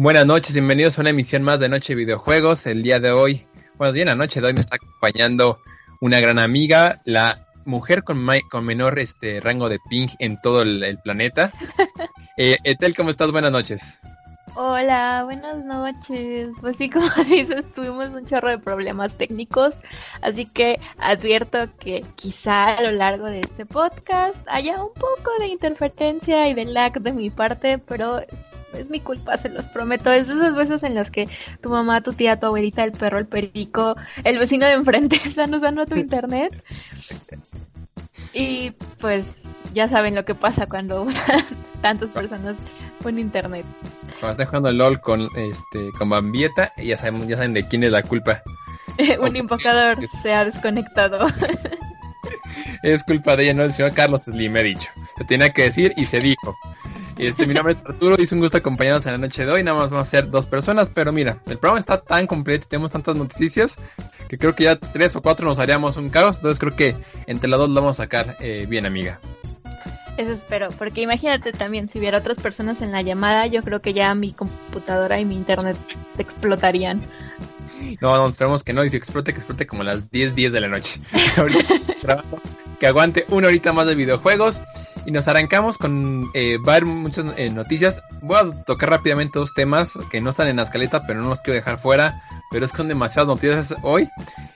Buenas noches, bienvenidos a una emisión más de Noche Videojuegos. El día de hoy, bueno, bien la noche de hoy me está acompañando una gran amiga, la mujer con, con menor este rango de ping en todo el, planeta. Eh, Etel, ¿cómo estás? Buenas noches. Hola, buenas noches. Pues sí, como dices, tuvimos un chorro de problemas técnicos, así que advierto que quizá a lo largo de este podcast haya un poco de interferencia y de lag de mi parte, pero es mi culpa, se los prometo. Es de esas veces en las que tu mamá, tu tía, tu abuelita, el perro, el perico, el vecino de enfrente están usando tu internet. Y pues ya saben lo que pasa cuando tantas personas un internet. Cuando estás jugando LOL con este con Bambieta, ya saben, ya saben de quién es la culpa. un invocador se ha desconectado. es culpa de ella, no del señor Carlos Slim, me ha dicho. Se tenía que decir y se dijo. Este, mi nombre es Arturo y es un gusto acompañarnos en la noche de hoy. Nada más vamos a ser dos personas, pero mira, el programa está tan completo y tenemos tantas noticias que creo que ya tres o cuatro nos haríamos un caos. Entonces creo que entre las dos lo vamos a sacar eh, bien, amiga. Eso espero, porque imagínate también, si hubiera otras personas en la llamada, yo creo que ya mi computadora y mi internet explotarían. No, no, esperemos que no, y si explote, que explote como a las 10, 10 de la noche. que aguante una horita más de videojuegos. Y nos arrancamos con eh, muchas eh, noticias. Voy a tocar rápidamente dos temas que no están en la escaleta, pero no los quiero dejar fuera. Pero es que son demasiadas noticias hoy.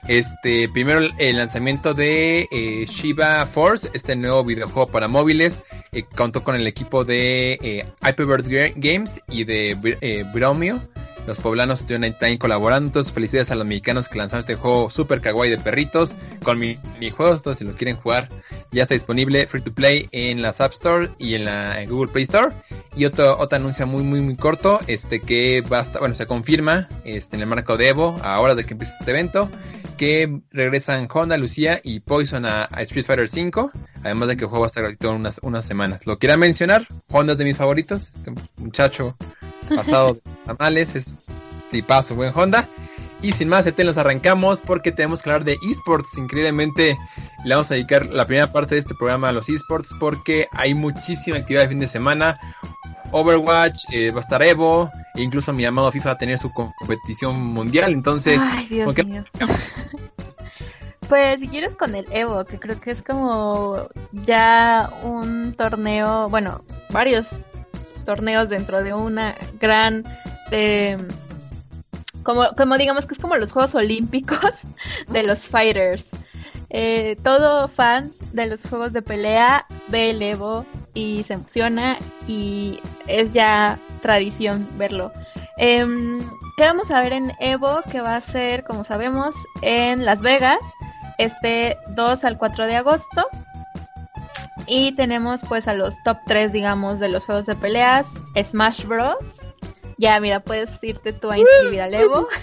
Este, primero el lanzamiento de eh, Shiba Force, este nuevo videojuego para móviles. Eh, contó con el equipo de eh, Hyperbird Games y de Bromio los poblanos estuvieron ahí colaborando. Entonces, felicidades a los mexicanos que lanzaron este juego super kawaii de perritos con minijuegos. Entonces, si lo quieren jugar, ya está disponible free to play en la App Store y en la Google Play Store. Y otro, otro anuncio muy, muy, muy corto: este que basta, bueno, se confirma este, en el marco de Evo, ahora de que empieza este evento, que regresan Honda, Lucía y Poison a, Street Fighter V. Además de que el juego va a estar gratuito unas, unas semanas. Lo quiera mencionar, Honda es de mis favoritos. Este muchacho pasado de tamales, es tipazo, buen Honda. Y sin más, te los arrancamos porque tenemos que hablar de esports. Increíblemente le vamos a dedicar la primera parte de este programa a los esports porque hay muchísima actividad de fin de semana. Overwatch, eh, va a estar Evo, e incluso mi amado FIFA va a tener su competición mundial. Entonces, Pues si quieres con el Evo, que creo que es como ya un torneo, bueno, varios torneos dentro de una gran... Eh, como, como digamos que es como los Juegos Olímpicos de los fighters. Eh, todo fan de los juegos de pelea ve el Evo y se emociona y es ya tradición verlo. Em, ¿Qué vamos a ver en Evo? Que va a ser, como sabemos, en Las Vegas, este 2 al 4 de agosto. Y tenemos pues a los top 3, digamos, de los juegos de peleas. Smash Bros. Ya, mira, puedes irte tú a inscribir al Evo.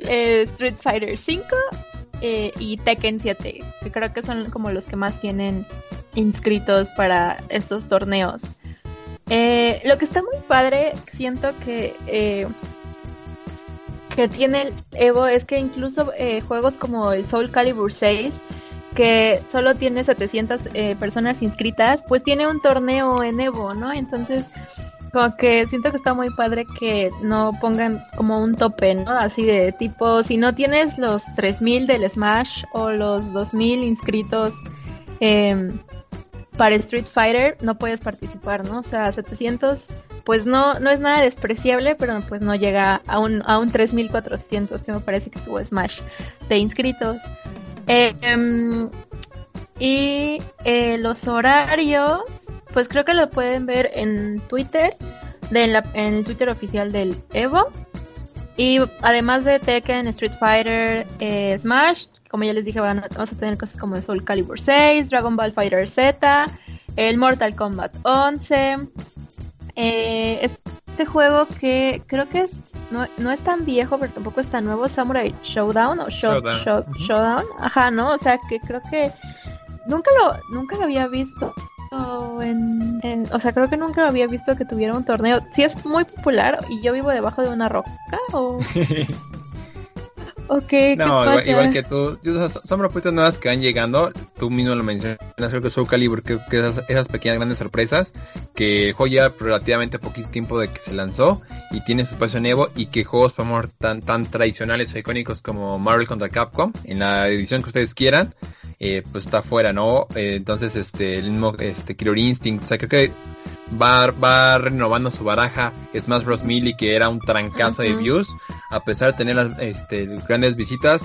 Eh, Street Fighter 5 eh, y Tekken 7, que creo que son como los que más tienen inscritos para estos torneos. Eh, lo que está muy padre, siento que que tiene el Evo es que incluso juegos como el Soul Calibur 6 que solo tiene 700 eh, personas inscritas, pues tiene un torneo en Evo, ¿no? Entonces, como que siento que está muy padre que no pongan como un tope, ¿no? Así de tipo, si no tienes los 3000 del Smash o los 2000 inscritos eh, para Street Fighter, no puedes participar, ¿no? O sea, 700 pues no, no es nada despreciable, pero pues no llega a un, a un 3400 que me parece que tuvo Smash de inscritos. Em, y eh, los horarios, pues creo que lo pueden ver en Twitter, de en el Twitter oficial del Evo. Y además de Tekken, Street Fighter, eh, Smash, como ya les dije, vamos a tener cosas como Soul Calibur 6, Dragon Ball Fighter Z, el Mortal Kombat 11. Eh, este juego que creo que es no, no es tan viejo, pero tampoco es tan nuevo, Samurai Showdown o Showdown. Ajá, ¿no? O sea, que creo que nunca lo, nunca lo había visto. En, o sea, creo que nunca lo había visto que tuviera un torneo. Sí es muy popular y yo vivo debajo de una roca o... Ok, No, igual, que tú. Son propuestas nuevas que van llegando. Tú mismo lo mencionas, creo que Soul Calibur, creo que esas, esas pequeñas grandes sorpresas. Que joya relativamente poquito tiempo de que se lanzó y tiene su espacio nuevo. Y que juegos, por amor, tan, tan tradicionales o icónicos como Marvel contra Capcom, en la edición que ustedes quieran, eh, pues está fuera, ¿no? Eh, entonces, este, el mismo este, Killer Instinct, o sea, creo que va, va renovando su baraja. Smash Bros. Melee, que era un trancazo de views, a pesar de tener las este, grandes visitas,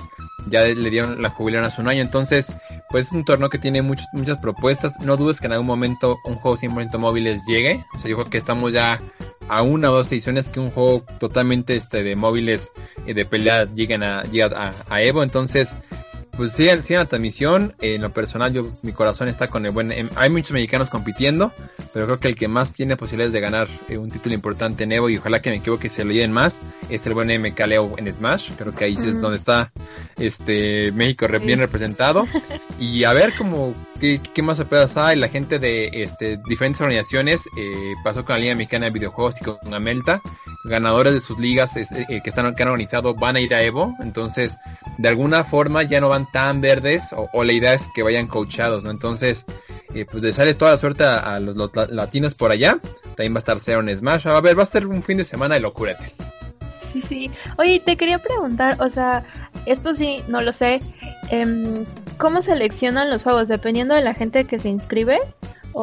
ya le dieron la jubilación hace un año, entonces, pues es un torneo que tiene muchas muchas propuestas, no dudes que en algún momento un juego 100% móviles llegue, o sea, yo creo que estamos ya a una o dos ediciones que un juego totalmente este de móviles y de pelea lleguen a, a Evo, entonces pues sí, sí en la transmisión, en lo personal yo mi corazón está con el buen... Hay muchos mexicanos compitiendo, pero creo que el que más tiene posibilidades de ganar eh, un título importante en Evo y ojalá que me equivoque se lo lleven más es el buen MK Leo en Smash, creo que ahí es donde está este México bien representado. Y a ver cómo qué, qué más sorpresas hay, la gente de este diferentes organizaciones eh, pasó con la Liga Mexicana de Videojuegos y con Amelta, ganadores de sus ligas eh, que están que han organizado van a ir a Evo, entonces de alguna forma ya no van tan verdes o, la idea es que vayan coachados, ¿no? Entonces, eh, pues de sale toda la suerte a, los, latinos por allá. También va a estar Zero en Smash. A ver, va a ser un fin de semana de locura. Sí, sí. Oye, te quería preguntar, o sea, esto sí, no lo sé. Eh, ¿Cómo seleccionan los juegos? ¿Dependiendo de la gente que se inscribe?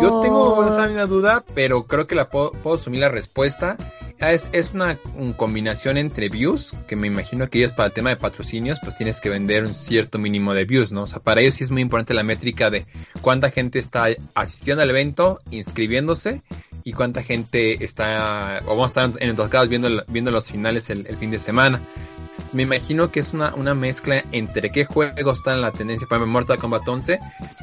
Yo tengo esa misma duda, pero creo que la puedo, puedo asumir la respuesta. Ah, es, es una, combinación entre views, que me imagino que ellos para el tema de patrocinios, pues tienes que vender un cierto mínimo de views, ¿no? O sea, para ellos sí es muy importante la métrica de cuánta gente está asistiendo al evento, inscribiéndose, y cuánta gente está, o vamos a estar en dos casos viendo, viendo los finales el, fin de semana. Me imagino que es una, una mezcla entre qué juegos están en la tendencia. Para Mortal Kombat 11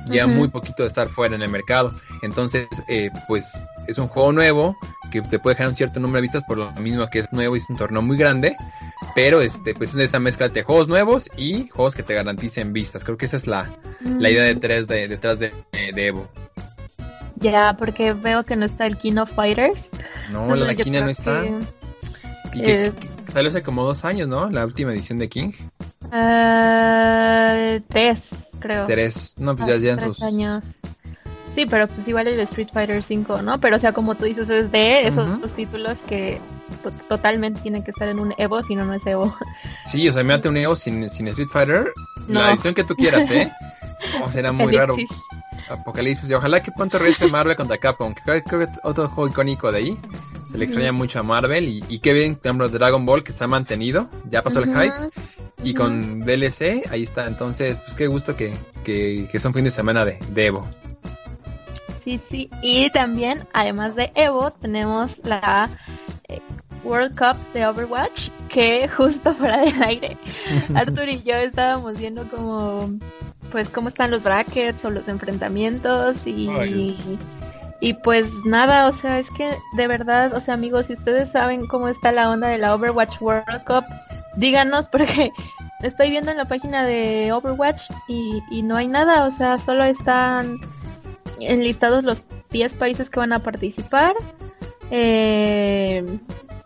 ya muy poquito de estar fuera en el mercado. Entonces, eh, pues es un juego nuevo que te puede dejar un cierto número de vistas por lo mismo que es nuevo y es un torneo muy grande. Pero este, pues es esta mezcla de juegos nuevos y juegos que te garanticen vistas. Creo que esa es la, la idea detrás de, detrás de, Evo. Ya, porque veo que no está el King of Fighters. No, la Kina no está. Que, eh, salió hace como dos años, ¿no? La última edición de King. Uh, tres, creo. Tres. No, pues ya llevan sus... años. Sí, pero pues igual el de Street Fighter 5, ¿no? Pero o sea, como tú dices, es de esos dos títulos que totalmente tienen que estar en un Evo, si no, no es Evo. Sí, o sea, mírate un Evo sin, sin Street Fighter, la edición que tú quieras, ¿eh? O será muy raro. Apocalipsis, y ojalá que pronto regrese Marvel contra Capcom, que creo, que otro juego icónico de ahí. Se le extraña mucho a Marvel y, y qué bien, por Dragon Ball que se ha mantenido, ya pasó el hype. Y con DLC, ahí está. Entonces, pues qué gusto que, que, que son fin de semana de, de Evo sí, sí. Y también, además de Evo, tenemos la eh, World Cup de Overwatch, que justo fuera del aire, Arthur y yo estábamos viendo como, pues, cómo están los brackets o los enfrentamientos y... Y pues nada, o sea, es que de verdad, o sea amigos, si ustedes saben cómo está la onda de la Overwatch World Cup, díganos porque estoy viendo en la página de Overwatch y, y no hay nada, o sea, solo están enlistados los 10 países que van a participar. Eh,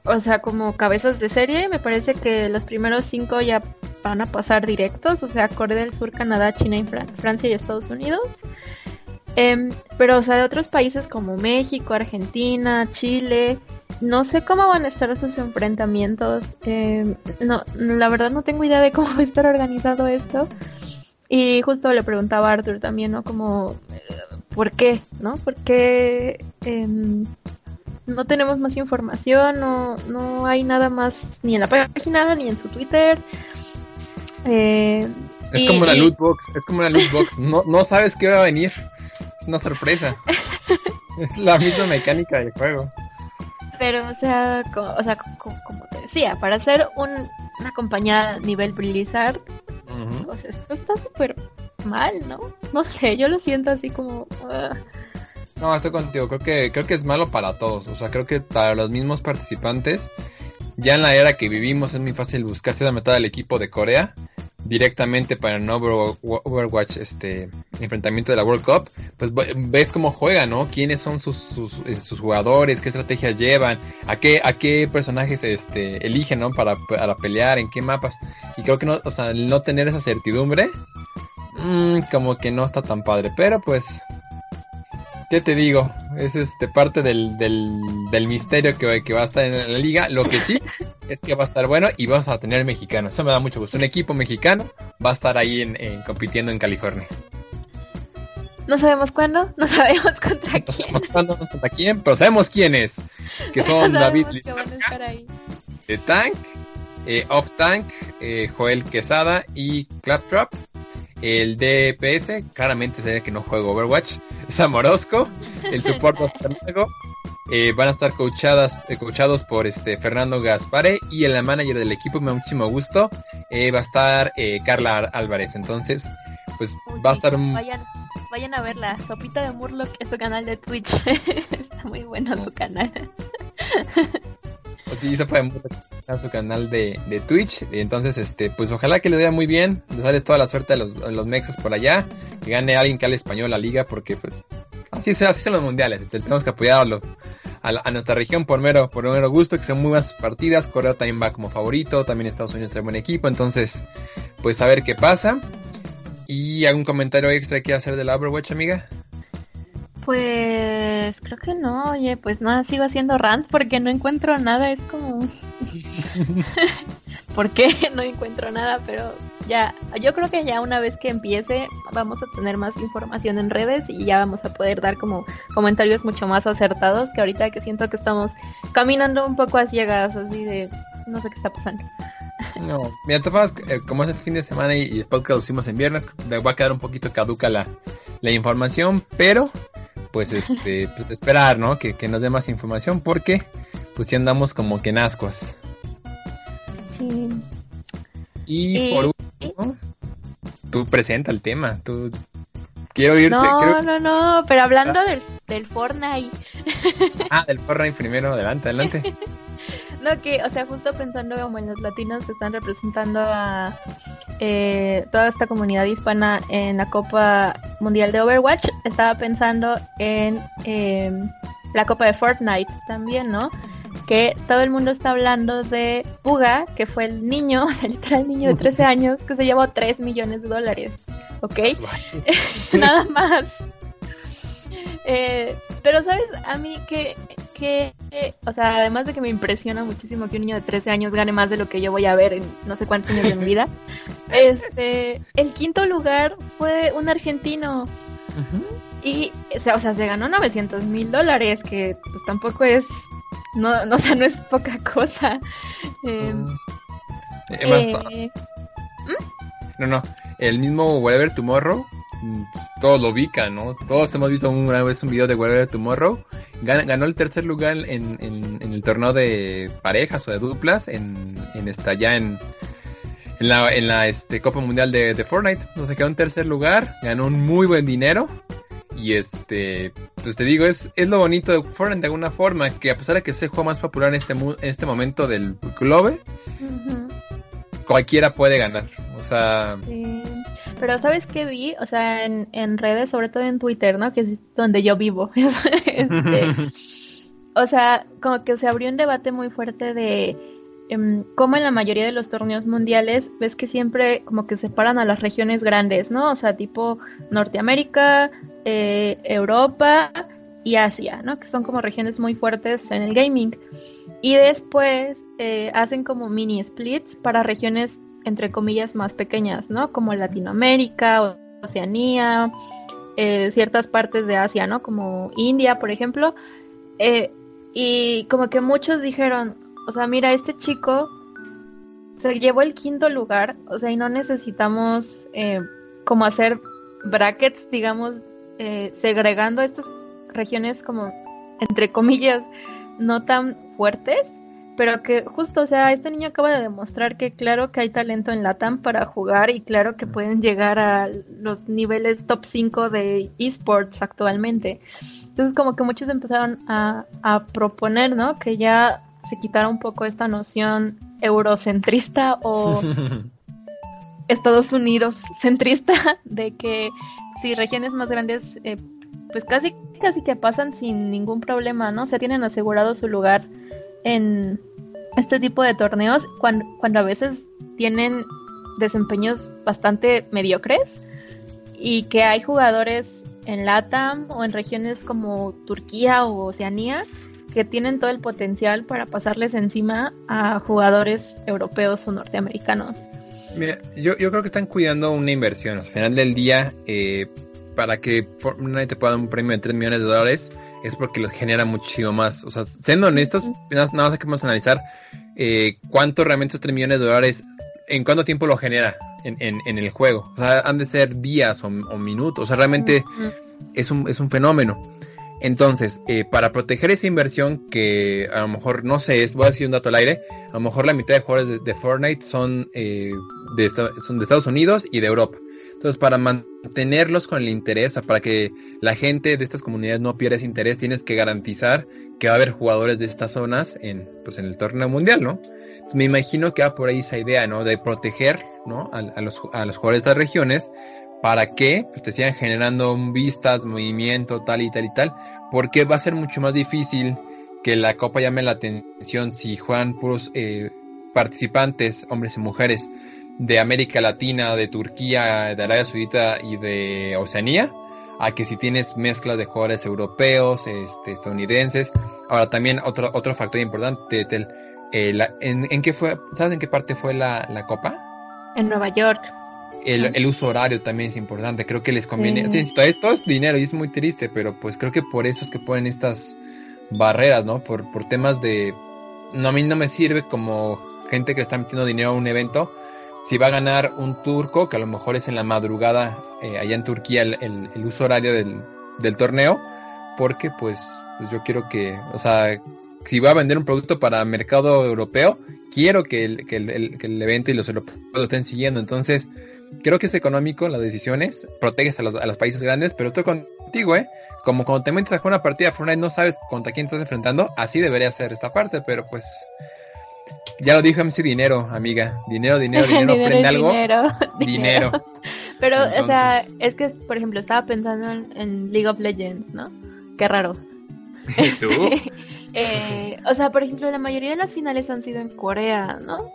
o sea, como cabezas de serie, me parece que los primeros 5 ya van a pasar directos, o sea, Corea del Sur, Canadá, China, y Francia y Estados Unidos. Em, pero, o sea, de otros países como México, Argentina, Chile, no sé cómo van a estar sus enfrentamientos. Em, no, la verdad no tengo idea de cómo va a estar organizado esto. Y justo le preguntaba a Arthur también, ¿no? Como, por qué, ¿no? Porque em, no tenemos más información, no, no hay nada más ni en la página ni en su Twitter. Eh, es como una loot box, es como una loot box, no, no sabes qué va a venir, una sorpresa. es la misma mecánica del juego. Pero, o sea, como, o sea, como, te decía, para hacer un, una compañía nivel Blizzard, pues esto está súper mal, ¿no? No sé, yo lo siento así como... Ah. No, estoy contigo, creo que, creo que es malo para todos, o sea, creo que para los mismos participantes, ya en la era que vivimos es muy fácil buscarse la mitad del equipo de Corea directamente para el Overwatch este enfrentamiento de la World Cup, pues ves cómo juegan, ¿no? Quiénes son sus, eh, sus, jugadores, qué estrategias llevan, a qué, a qué personajes este, eligen, ¿no? Para, para pelear, en qué mapas. Y creo que no, o sea, no tener esa certidumbre, mmm, como que no está tan padre. Pero pues, ¿qué te digo? Es este parte del, del, del misterio que, que va a estar en la liga. Lo que sí es que va a estar bueno y vamos a tener mexicanos. Eso me da mucho gusto. Un equipo mexicano va a estar ahí en, compitiendo en California. No sabemos cuándo, no sabemos contra quién. No sabemos cuándo, no contra quién, pero sabemos quiénes. Que son David de Tank, eh, Off Tank, eh, Joel Quesada y Claptrap. El DPS, claramente se ve que no juego Overwatch, es Amorosco. El support eh, van a estar coachadas, eh, coachados por este Fernando Gaspare y el manager del equipo, me da muchísimo gusto, eh, va a estar Carla Álvarez. Entonces, pues va a estar... Vayan, vayan a verla, Sopita de Murloc es su canal de Twitch. Está muy bueno su canal. pues sí, Sopita de Murloc su canal de, de, Twitch. Entonces, este, pues ojalá que le vaya muy bien. sales toda la suerte a los, a los mexas por allá. Que gane alguien que hable español la liga, porque pues Así, así son los mundiales. Tenemos que apoyarlo a, nuestra región por mero, por mero gusto, que sean muy buenas partidas. Corea también va como favorito. También Estados Unidos trae buen equipo. Entonces, pues a ver qué pasa. ¿Y algún comentario extra que hacer del Overwatch, amiga? Pues creo que no, oye, pues nada, sigo haciendo rant porque no encuentro nada, es como... ¿Por qué? No encuentro nada, pero ya, yo creo que ya una vez que empiece vamos a tener más información en redes y ya vamos a poder dar como comentarios mucho más acertados que ahorita que siento que estamos caminando un poco a ciegas, así de no sé qué está pasando. No, mira, todas eh, como es el fin de semana y, el podcast lo hicimos en viernes, me va a quedar un poquito caduca la, la información, pero pues este, pues esperar, ¿no? Que, que nos dé más información porque pues ya andamos como que en ascuas. Sí. Y por último, tú presenta el tema, tú quiero irte. No, no, no, pero hablando del, del Fortnite. ah, del Fortnite primero, adelante, adelante. no, que, o sea, justo pensando como en los latinos que están representando a eh, toda esta comunidad hispana en la Copa Mundial de Overwatch, estaba pensando en eh, la Copa de Fortnite también, ¿no? Que todo el mundo está hablando de Puga, que fue el niño, el literal niño de 13 años, que se llevó 3 millones de dólares. ¿Ok? Nada más. Eh, pero, ¿sabes? A mí que, que o sea, además de que me impresiona muchísimo que un niño de 13 años gane más de lo que yo voy a ver en no sé cuántos años de mi vida, este, el quinto lugar fue un argentino. Y, o sea, o sea, se ganó 900 mil dólares, que pues tampoco es no, no, o sea, no es poca cosa. Eh, eh, No, no, el mismo Whatever Tomorrow, mm, todos lo ubican, ¿no? Todos hemos visto una vez un video de Whatever Tomorrow. ganó el tercer lugar en, en, el torneo de parejas o de duplas en, en esta ya en, en la, en la este, Copa Mundial de, de Fortnite. No se quedó en tercer lugar, ganó un muy buen dinero. Y este, pues te digo, es, es lo bonito de Fortnite de alguna forma, que a pesar de que es el juego más popular en este, en este momento del globe, cualquiera puede ganar. O sea... Pero ¿sabes qué vi? O sea, en, en redes, sobre todo en Twitter, ¿no? Que es donde yo vivo. Este, o sea, como que se abrió un debate muy fuerte de como en la mayoría de los torneos mundiales, ves que siempre como que separan a las regiones grandes, ¿no? O sea, tipo Norteamérica, eh, Europa y Asia, ¿no? Que son como regiones muy fuertes en el gaming. Y después eh, hacen como mini splits para regiones, entre comillas, más pequeñas, ¿no? Como Latinoamérica, Oceanía, eh, ciertas partes de Asia, ¿no? Como India, por ejemplo. y como que muchos dijeron, o sea, mira, este chico se llevó el quinto lugar, o sea, y no necesitamos eh, como hacer brackets, digamos, eh, segregando estas regiones como, entre comillas, no tan fuertes, pero que justo, o sea, este niño acaba de demostrar que claro que hay talento en Latam para jugar y claro que pueden llegar a los niveles top 5 de esports actualmente. Entonces como que muchos empezaron a, a proponer, ¿no? Que ya se quitara un poco esta noción eurocentrista o Estados Unidos centrista de que sí, regiones más grandes, eh, pues casi, casi que pasan sin ningún problema, ¿no? O sea, tienen asegurado su lugar en este tipo de torneos cuando, cuando a veces tienen desempeños bastante mediocres y que hay jugadores en LATAM o en regiones como Turquía o Oceanía que tienen todo el potencial para pasarles encima a jugadores europeos o norteamericanos. Mira, yo, yo creo que están cuidando una inversión. Al final del día, eh, para que Fortnite te pueda dar un premio de 3 millones de dólares, es porque los genera muchísimo más. O sea, siendo honestos, nada, más hay que vamos a analizar eh, cuánto realmente esos 3 millones de dólares, en cuánto tiempo lo genera en, en, el juego. O sea, han de ser días o, minutos. O sea, realmente es, un, es un fenómeno. Entonces, eh, para proteger esa inversión que a lo mejor, no sé, voy a decir un dato al aire, a lo mejor la mitad de jugadores de, Fortnite son, eh, de, Estados Unidos y de Europa. Entonces, para mantenerlos con el interés, para que la gente de estas comunidades no pierda ese interés, tienes que garantizar que va a haber jugadores de estas zonas en, pues, en el torneo mundial, ¿no? Me imagino que va por ahí esa idea, ¿no? De proteger, ¿no? A, los, a los jugadores de estas regiones para que pues, te sigan generando vistas, movimiento, tal y tal y tal, porque va a ser mucho más difícil que la copa llame la atención si juegan puros eh, participantes, hombres y mujeres, de América Latina, de Turquía, de Arabia Saudita y de Oceanía, a que si tienes mezclas de jugadores europeos, este, estadounidenses. Ahora también otro, otro factor importante, eh, ¿en, qué fue, ¿sabes en qué parte fue la, la copa? En Nueva York el, uso horario también es importante. Creo que les conviene. todo, es dinero y es muy triste, pero pues creo que por eso es que ponen estas barreras, ¿no? Por, por temas de. No, a mí no me sirve como gente que está metiendo dinero a un evento. Si va a ganar un turco, que a lo mejor es en la madrugada eh, allá en Turquía el, el, uso horario del, del torneo, porque pues, pues yo quiero que, o sea, si va a vender un producto para mercado europeo, quiero que el, que el, que el evento y los europeos lo estén siguiendo. Entonces, creo que es económico las decisiones, proteges a los, a los países grandes, pero tú contigo, ¿eh? Como cuando te metes a jugar una partida de Fortnite no sabes contra quién estás enfrentando, así debería ser esta parte, pero pues ya lo dijo MC Dinero, amiga. Dinero, dinero, dinero, dinero algo. Dinero. Pero, o sea, es que, por ejemplo, estaba pensando en, League of Legends, ¿no? Qué raro. ¿Y tú? eh, o sea, por ejemplo, la mayoría de las finales han sido en Corea, ¿no?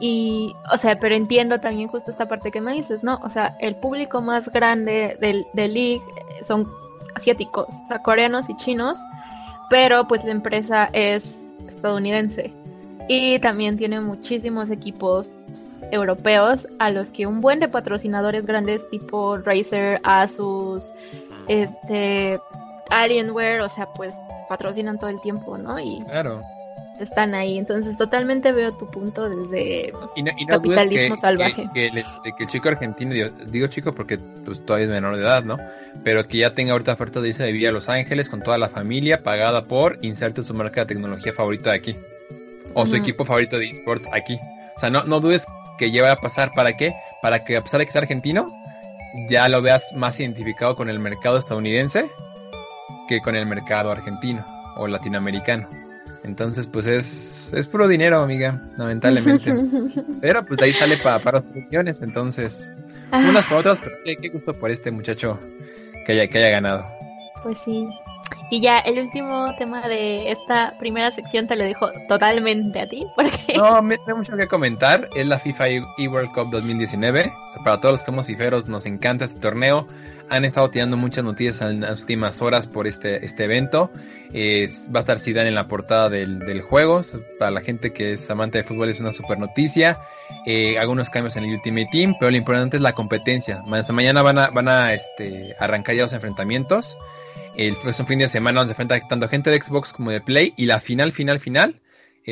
Y, o sea, pero entiendo también justo esta parte que me dices, ¿no? O sea, el público más grande del, del League son asiáticos, o sea, coreanos y chinos, pero pues la empresa es estadounidense. Y también tiene muchísimos equipos europeos a los que un buen de patrocinadores grandes tipo Razer, Asus, este, Alienware, o sea, pues patrocinan todo el tiempo, ¿no? Y claro están ahí. Entonces, totalmente veo tu punto desde capitalismo salvaje. Que, el chico argentino, digo, chico porque pues, todavía es menor de edad, ¿no? Pero que ya tenga ahorita oferta de irse de vivir a Los Ángeles con toda la familia, pagada por inserte su marca de tecnología favorita de aquí. O su equipo favorito de esports aquí. O sea, no, no dudes que lleva a pasar. ¿Para qué? Para que a pesar de que sea argentino, ya lo veas más identificado con el mercado estadounidense que con el mercado argentino o latinoamericano. Entonces, pues es, es puro dinero, amiga, lamentablemente. pero pues de ahí sale para, para producciones, entonces, unas por otras, pero qué, gusto por este muchacho que haya, que haya ganado. Pues sí. Y ya, el último tema de esta primera sección te lo dejo totalmente a ti. Porque... No, me hay mucho que comentar. Es la FIFA eWorld Cup 2019. para todos los que somos fiferos, nos encanta este torneo han estado tirando muchas noticias en las últimas horas por este, este evento. va a estar Zidane en la portada del, juego. Para la gente que es amante de fútbol es una super noticia. Eh, algunos cambios en el Ultimate Team, pero lo importante es la competencia. Mañana van a, van a este, arrancar ya los enfrentamientos. Es un fin de semana donde se enfrenta tanto gente de Xbox como de Play. Y la final, final, final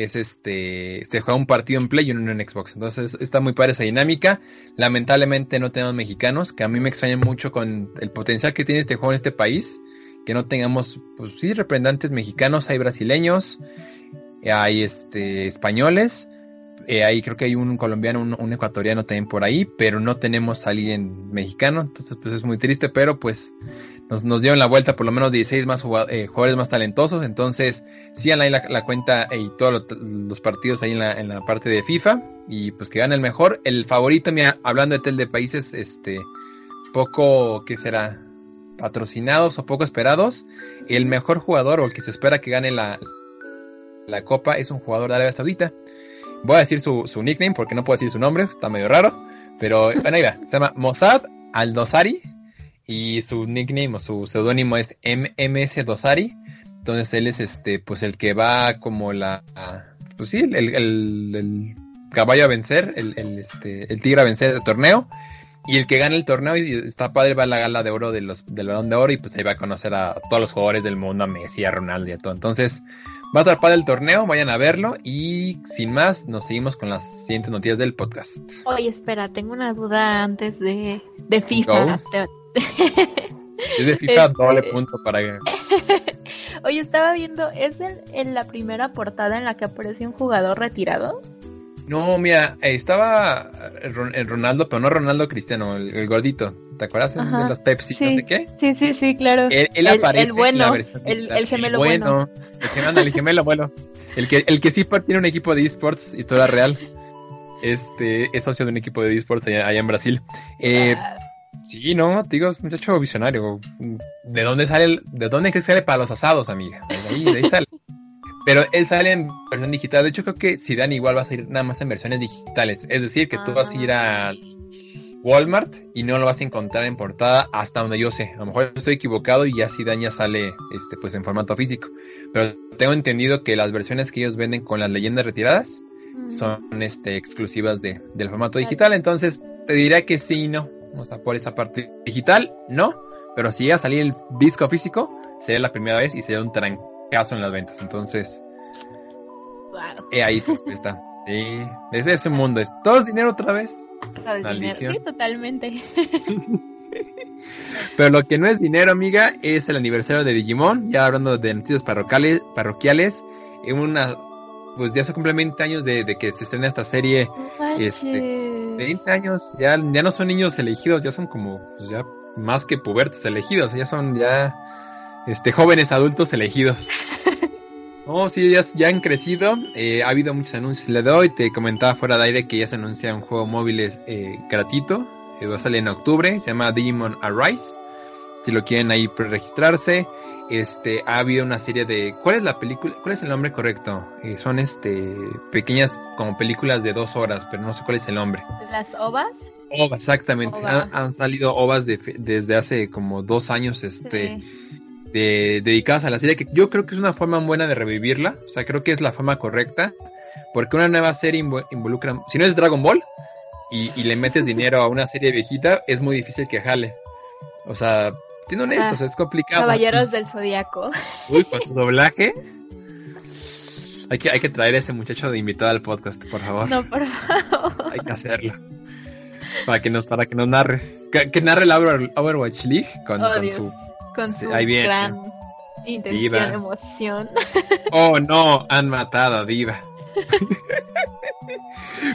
es este se juega un partido en Play y uno en Xbox. Entonces está muy padre esa dinámica. Lamentablemente no tenemos mexicanos, que a mí me extraña mucho con el potencial que tiene este juego en este país, que no tengamos pues sí representantes mexicanos, hay brasileños, hay este españoles, eh, ahí creo que hay un colombiano, un, ecuatoriano también por ahí, pero no tenemos a alguien mexicano, entonces pues es muy triste, pero pues nos, nos dieron la vuelta por lo menos 16 más eh, jugadores más talentosos, entonces sigan ahí la, cuenta y todos los, partidos ahí en la, en la parte de FIFA y pues que gane el mejor, el favorito, mira, hablando de tel de países, este poco, ¿qué será? Patrocinados o poco esperados. El mejor jugador o el que se espera que gane la, la copa es un jugador de Arabia Saudita. Voy a decir su, su nickname porque no puedo decir su nombre, está medio raro. Pero bueno, ahí va. Se llama Mossad Al-Dosari. Y su nickname o su seudónimo es MMS Dosari. Entonces él es este, pues el que va como la. Pues sí, el, el, el caballo a vencer, el, el, este, el tigre a vencer el torneo. Y el que gana el torneo y está padre va a la gala de oro de los, del balón de oro y pues ahí va a conocer a todos los jugadores del mundo, a Messi, a Ronaldo y a todo. Entonces, va a estar padre el torneo, vayan a verlo y sin más, nos seguimos con las siguientes noticias del podcast. Oye, espera, tengo una duda antes de, de FIFA. Es de FIFA, este... doble punto para Oye, estaba viendo, ¿es en, en la primera portada en la que aparece un jugador retirado? No, mira, estaba el Ronaldo, pero no Ronaldo Cristiano, el, el gordito. ¿Te acuerdas Ajá, de los Pepsi, sí, no sé qué? Sí, sí, sí, claro. Él, él el, aparece el bueno, en la versión el, el, gemelo el bueno. bueno. El gemelo, el gemelo bueno. El que, el que sí tiene un equipo de esports, historia real. Este es socio de un equipo de esports allá, allá en Brasil. Eh, ah. Sí, no, digo, es muchacho visionario. ¿De dónde sale? El, ¿De dónde crees que sale para los asados, amiga? De ahí, de ahí sale. Pero él sale en versión digital. De hecho, creo que Zidane igual va a salir nada más en versiones digitales. Es decir, que tú vas a ir a Walmart y no lo vas a encontrar en portada hasta donde yo sé. A lo mejor estoy equivocado y ya Zidane ya sale este, pues en formato físico. Pero tengo entendido que las versiones que ellos venden con las leyendas retiradas son este, exclusivas de, del formato digital. Entonces, te diría que sí y no. O sea, por esa parte digital, no. Pero si llega a salir el disco físico, sería la primera vez y sería un tranquilo caso en las ventas. Entonces, wow. eh, ahí pues, está. Sí, ese es un mundo. Es todo es dinero otra vez. Maldición. Sí, totalmente. Pero lo que no es dinero, amiga, es el aniversario de Digimon. Ya hablando de noticias parroquiales, parroquiales en una, pues ya se cumplen 20 años de, de que se estrena esta serie. No este, 20 años, ya, ya no son niños elegidos, ya son como, pues ya más que pubertos elegidos, ya son ya este, jóvenes adultos elegidos. Oh, sí, ya, ya han crecido. Eh, ha habido muchos anuncios. Le doy, te comentaba fuera de aire que ya se anuncia un juego móvil eh, gratuito. Eh, va a salir en octubre. Se llama Digimon Arise. Si lo quieren ahí registrarse. Este, ha habido una serie de. ¿Cuál es la película? ¿Cuál es el nombre correcto? Eh, son este pequeñas como películas de dos horas, pero no sé cuál es el nombre. ¿Las ovas? OVA, exactamente. OVA. Han, han, salido ovas de, desde hace como dos años, este. Sí de, dedicadas a la serie, que yo creo que es una forma buena de revivirla, o sea, creo que es la forma correcta, porque una nueva serie involucra, si no es Dragon Ball y, y le metes dinero a una serie viejita, es muy difícil que jale. O sea, siendo honestos, ah, es complicado. Caballeros del Zodíaco. Uy, con su doblaje. Hay que, hay que traer a ese muchacho de invitado al podcast, por favor. No, por favor. Hay que hacerlo. Para que nos, para que nos narre. Que, que narre la Overwatch League con, oh, con su con su Ahí viene. gran intención, Diva. emoción. Oh no, han matado a Diva.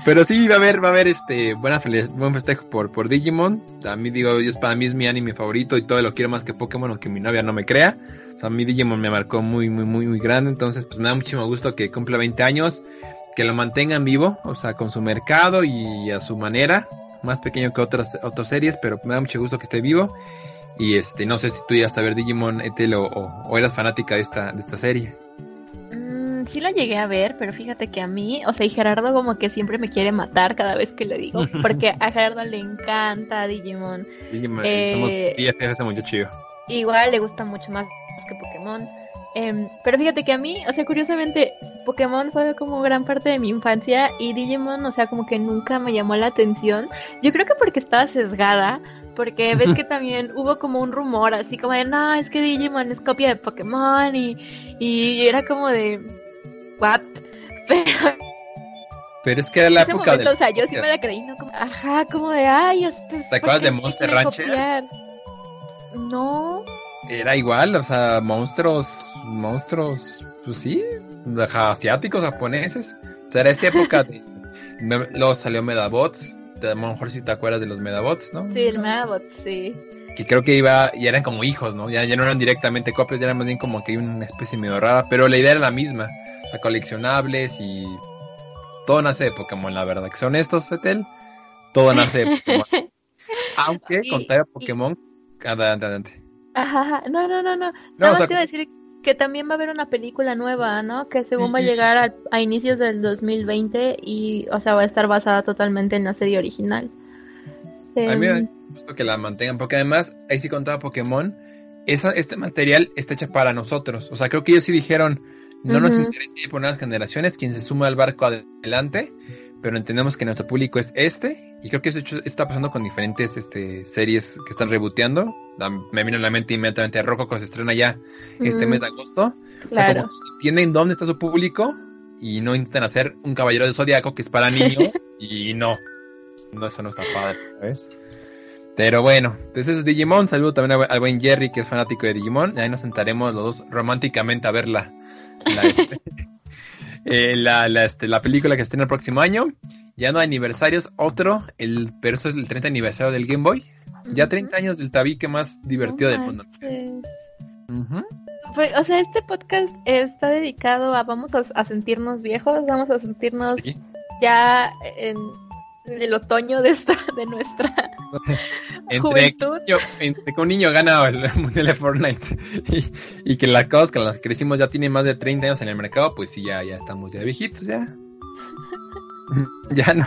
Pero sí, va a haber, va a haber este buen festejo por, Digimon. A mí digo, para mí es mi anime favorito y todo lo quiero más que Pokémon, aunque mi novia no me crea. O sea, a mí Digimon me marcó muy, muy, muy, muy grande. Entonces, pues me da muchísimo gusto que cumpla 20 años, que lo mantengan vivo, o sea, con su mercado y a su manera. Más pequeño que otras, otras series, pero me da mucho gusto que esté vivo. Y este, no sé si tú llegaste a ver Digimon Etel o, o, o, eras fanática de esta, de esta serie. Mm, sí lo llegué a ver, pero fíjate que a mí, o sea, y Gerardo como que siempre me quiere matar cada vez que le digo, porque a Gerardo le encanta Digimon. Digimon, eh, somos ese muchacho yo. Igual le gusta mucho más que Pokémon. Eh, pero fíjate que a mí, o sea, curiosamente, Pokémon fue como gran parte de mi infancia y Digimon, o sea, como que nunca me llamó la atención. Yo creo que porque estaba sesgada, porque ves que también hubo como un rumor así como de, no, es que Digimon es copia de Pokémon y, y era como de, what? Pero... Pero es que era la época momento, de... O sea, yo sí me la creí, ¿no? Como, ajá, como de, ay, este, ¿Te acuerdas de Monster Rancher? No. Era igual, o sea, monstruos, monstruos, pues sí, asiáticos, japoneses. O sea, era esa época de... Luego salió Medabots, a lo mejor si te acuerdas de los Medabots, ¿no? Sí, el Medabot, sí. Que creo que iba, y eran como hijos, ¿no? Ya, ya no eran directamente copias, ya eran más bien como que una especie medio rara, pero la idea era la misma. Sea, coleccionables y todo nace de Pokémon, la verdad. Que son estos, Etel, todo nace de Pokémon. Aunque, Y- contrario a y- Pokémon, adelante, adelante. Ajá, no, no, no, no. No, Nada sea, más te iba a decir que también va a haber una película nueva, ¿no? Que según va a llegar al- a, inicios del 2020 y, o sea, va a estar basada totalmente en la serie original. A mí me Em, gusta que la mantengan, porque además, ahí sí contaba Pokémon, esa, este material está hecho para nosotros. O sea, creo que ellos sí dijeron, no nos interesa ir por nuevas generaciones, quien se suma al barco adelante, pero entendemos que nuestro público es este, y creo que eso hecho- está pasando con diferentes este, series que están reboteando. Me vino a la mente inmediatamente Rocco, que se estrena ya este mes de agosto. O sea, Claro. que entienden dónde está su público y no intentan hacer un caballero de zodiaco que es para niños y no. No, eso no está padre, ¿sabes? Pero bueno, pues ese es Digimon. Saludo también a- al buen Jerry, que es fanático de Digimon. Ahí nos sentaremos los dos románticamente a ver la, este, eh, la, la, este, la película que estrena el próximo año. Ya no hay aniversarios, otro, el, pero eso es el 30 aniversario del Game Boy. Ya Ujú. 30 años del tabique más divertido No del mundo. o sea, este podcast está dedicado a vamos a, a sentirnos viejos, vamos a sentirnos Sí. ya en, en el otoño de esta, de nuestra Entre juventud. niño- entre que un niño gana el mundial de Fortnite y, y que las cosas con las que crecimos ya tienen más de 30 años en el mercado, pues sí, ya, ya estamos ya viejitos, ya. Ya no,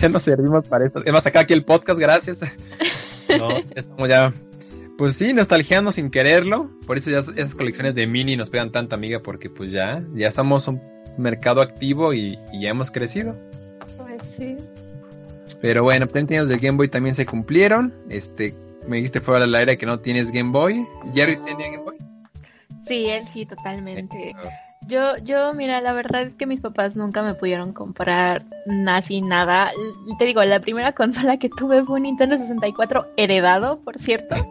ya no servimos para esto. Hemos sacado aquí el podcast, gracias. No, estamos ya, pues sí, nostalgiando sin quererlo. Por eso ya esas colecciones de mini nos pegan tanto, amiga, porque pues ya, ya estamos un mercado activo y, y ya hemos crecido. Pues sí. Pero bueno, 30 años del Game Boy también se cumplieron. Este, me dijiste fuera del aire que no tienes Game Boy. ¿Jerry tenía Game Boy? Sí, él sí, totalmente. Yo, yo, mira, la verdad es que mis papás nunca me pudieron comprar así nada. Te digo, la primera consola que tuve fue un Nintendo 64 heredado, por cierto.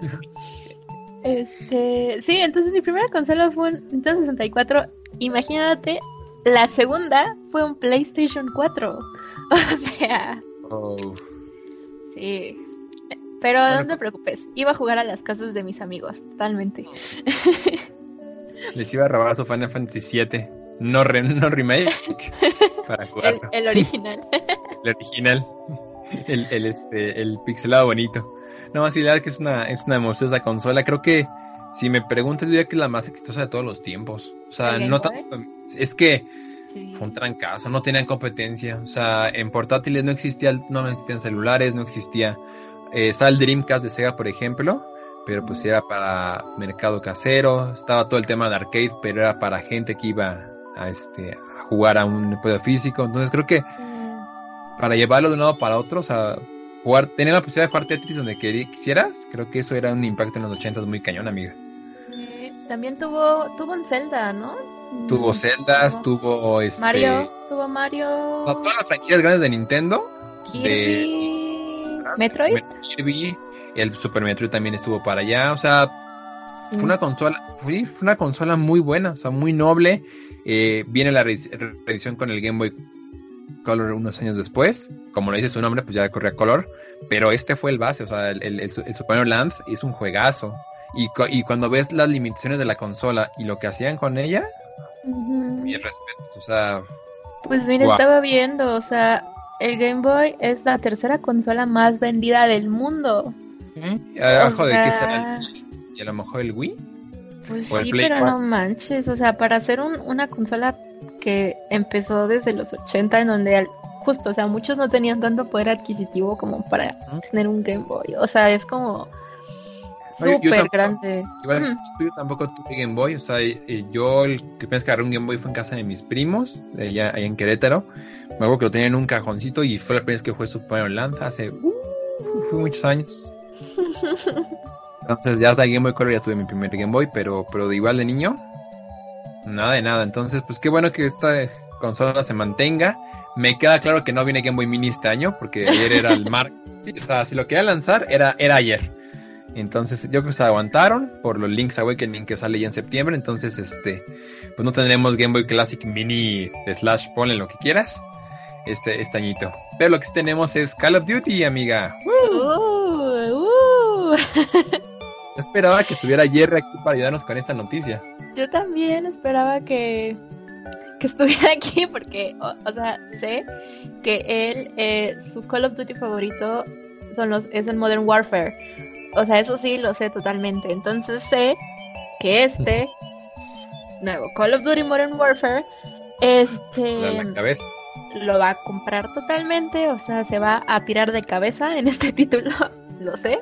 Este, sí, entonces mi primera consola fue un Nintendo 64. Imagínate, la segunda fue un PlayStation 4. O sea, Oh, sí. Pero Bueno, no te preocupes, iba a jugar a las casas de mis amigos, totalmente. les iba a robar su Final Fantasy VII. No, re- no remake. Para El, jugarlo. el original. El original. El, el, este, el pixelado bonito. No, sí, la verdad es que es una, es una monstruosa consola. Creo que si me preguntas, diría que es la más exitosa de todos los tiempos. O sea, ¿El Game no tanto. Es que Sí. fue un trancazo, no tenían competencia. O sea, en portátiles no existía, no existían celulares, no existía. eh, estaba el Dreamcast de Sega, por ejemplo, pero pues era para mercado casero. Estaba todo el tema de arcade, pero era para gente que iba a este a jugar a un juego físico. Entonces creo que Mm. para llevarlo de un lado para otro, o sea, jugar, tener la posibilidad de jugar Tetris donde quisieras, creo que eso era un impacto en los 80 muy cañón, amiga. También tuvo, tuvo un Zelda, ¿no? Tuvo Mm, celdas, tuvo tuvo este. Mario, tuvo Mario. todas las franquicias grandes de Nintendo. Kirby. Metroid. Kirby, el Super Metroid también estuvo para allá, o sea, fue una consola, fue, una consola muy buena, o sea, muy noble. Eh, viene la re- reedición con el Game Boy Color unos años después, como lo dice su nombre, pues ya corría color, pero este fue el base, o sea, el, el, el, el Super Mario Land es un juegazo. Y cuando ves las limitaciones de la consola y lo que hacían con ella, Ujú. mis respetos, o sea, Pues mira, Guau. estaba viendo, o sea, el Game Boy es la tercera consola más vendida del mundo. abajo O de qué sea, será el, y a lo mejor el Wii. Pues O el sí, Play pero 4. no manches, o sea, para hacer un- una consola que empezó desde los 80 en donde al- justo, o sea, muchos no tenían tanto poder adquisitivo como para tener un Game Boy, o sea, es como súper grande. Igual yo tampoco tuve Game Boy, o sea, yo el que pensé que agarré un Game Boy fue en casa de mis primos, allá, allá en Querétaro. Me acuerdo que lo tenían en un cajoncito y fue la primera vez que jugué Super Mario Land hace uh, muchos años. Entonces ya hasta Game Boy Color ya tuve mi primer Game Boy, pero, pero de igual de niño, nada de nada. Entonces, pues qué bueno que esta consola se mantenga. Me queda claro que no viene Game Boy Mini este año, porque ayer era el mar. sí, o sea, si lo quería lanzar, era, era ayer. Entonces, yo creo que se aguantaron por los Links Awakening que sale ya en septiembre. Entonces, este, pues no tendremos Game Boy Classic Mini slash ponle lo que quieras. Este, este añito. Pero lo que sí tenemos es Call of Duty, amiga. Uh, uh. Yo esperaba que estuviera Jerry aquí para ayudarnos con esta noticia. Yo también esperaba que, que estuviera aquí porque, o, o sea, sé que él, eh, su Call of Duty favorito son los, es el Modern Warfare. O sea, eso sí lo sé totalmente. Entonces sé que este nuevo Call of Duty Modern Warfare, este lo va a comprar totalmente, o sea, se va a tirar de cabeza en este título, lo sé.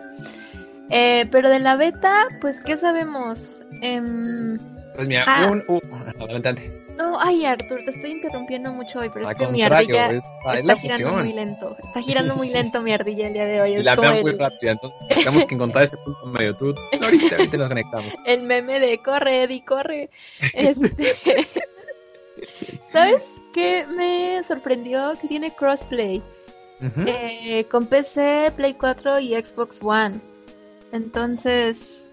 Eh, pero de la beta, pues, ¿qué sabemos? Em, pues mira, ah. un, un, adelante. No, ay Arthur, te estoy interrumpiendo mucho hoy, pero es que mi ardilla está girando muy lento. Está girando muy lento mi ardilla el día de hoy. Y la veo muy rápida, entonces tenemos que encontrar ese punto medio. Tú, ahorita, ahorita nos conectamos. El meme de corre, Eddie, corre. Este... ¿Sabes qué me sorprendió? Que tiene crossplay. eh, con PC, Play 4 y Xbox One. Entonces,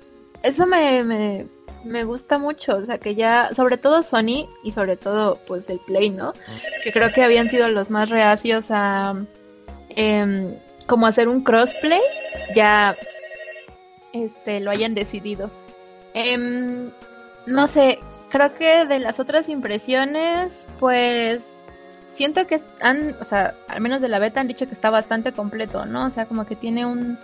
eso me, me me gusta mucho, o sea que ya, sobre todo Sony y sobre todo pues el Play, ¿no? Que creo que habían sido los más reacios a em, como hacer un crossplay, ya este lo hayan decidido. Em, no sé, creo que de las otras impresiones, pues siento que han, o sea, al menos de la beta han dicho que está bastante completo, ¿no? O sea, como que tiene un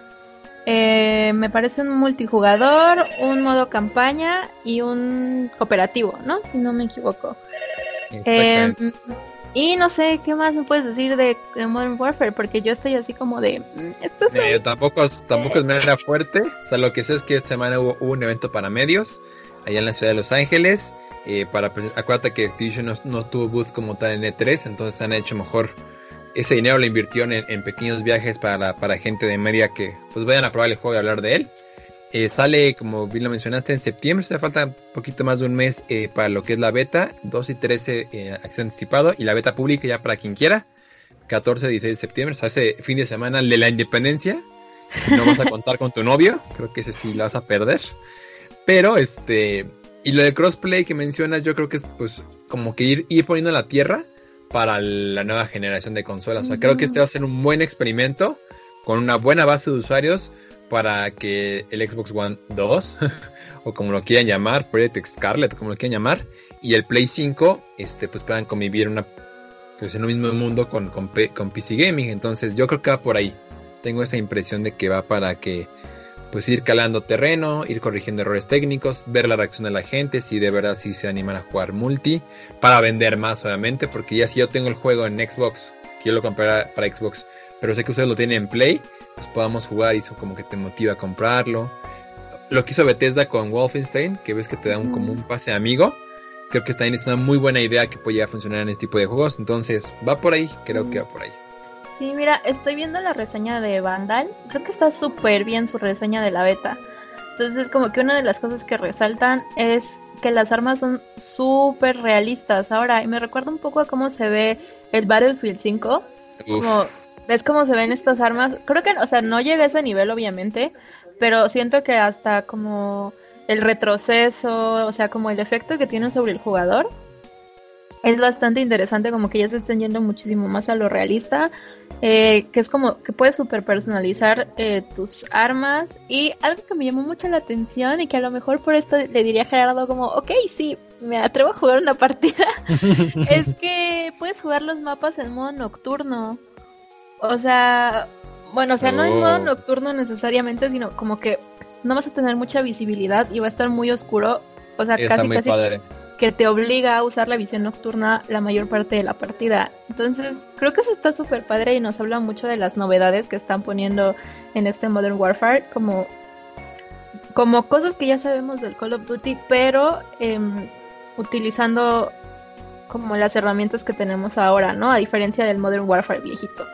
eh, me parece un multijugador, un modo campaña y un cooperativo, ¿no? Si no me equivoco. Eh, y no sé, ¿qué más me puedes decir de, Modern Warfare? Porque yo estoy así como de... Mm, esto tampoco, tampoco es manera fuerte. O sea, lo que sé es que esta semana hubo, un evento para medios, allá en la ciudad de Los Ángeles. Eh, para acuérdate que Activision no, no, tuvo booth como tal en E3, entonces han hecho mejor ese dinero lo invirtió en, pequeños viajes para, para, gente de media que pues vayan a probar el juego y hablar de él. Eh, sale, como bien lo mencionaste, en septiembre, se falta un poquito más de un mes eh, para lo que es la beta, 2 y 13 eh, acción anticipado y la beta pública ya para quien quiera, 14 y 16 de septiembre, o sea, ese fin de semana de la independencia, no vas a contar con tu novio, creo que ese sí lo vas a perder, pero este, y lo de crossplay que mencionas, yo creo que es pues como que ir, ir poniendo la tierra, para la nueva generación de consolas. O sea, creo que este va a ser un buen experimento con una buena base de usuarios para que el Xbox One 2, o como lo quieran llamar, Project Scarlet, como lo quieran llamar, y el Play 5, este, pues puedan convivir una, pues en un mismo mundo con, con, con PC Gaming. Entonces yo creo que va por ahí. Tengo esa impresión de que va para que pues ir calando terreno, ir corrigiendo errores técnicos, ver la reacción de la gente, si de verdad sí se animan a jugar multi, para vender más obviamente, porque ya si yo tengo el juego en Xbox, que yo lo compré para Xbox, pero sé que ustedes lo tienen en Play, pues podamos jugar y eso como que te motiva a comprarlo. Lo que hizo Bethesda con Wolfenstein, que ves que te da un, como un pase amigo, creo que también es una muy buena idea que puede llegar a funcionar en este tipo de juegos, entonces va por ahí, creo que va por ahí. Sí, mira, estoy viendo la reseña de Vandal. Creo que está súper bien su reseña de la beta. Entonces, como que una de las cosas que resaltan es que las armas son súper realistas. Ahora, y me recuerda un poco a cómo se ve el Battlefield 5. Como, ¿Ves cómo se ven estas armas? Creo que, o sea, no llega a ese nivel, obviamente, pero siento que hasta como el retroceso, o sea, como el efecto que tiene sobre el jugador, es bastante interesante como que ya se están yendo muchísimo más a lo realista eh, que es como que puedes super personalizar eh, tus armas y algo que me llamó mucho la atención y que a lo mejor por esto le diría a Gerardo como ok sí me atrevo a jugar una partida es que puedes jugar los mapas en modo nocturno. O sea bueno o sea no en modo oh. nocturno necesariamente sino como que no vas a tener mucha visibilidad y va a estar muy oscuro. O sea casi casi que te obliga a usar la visión nocturna la mayor parte de la partida. Entonces, creo que eso está súper padre y nos habla mucho de las novedades que están poniendo en este Modern Warfare, como, como cosas que ya sabemos del Call of Duty, pero em, utilizando como las herramientas que tenemos ahora, ¿no? A diferencia del Modern Warfare viejito.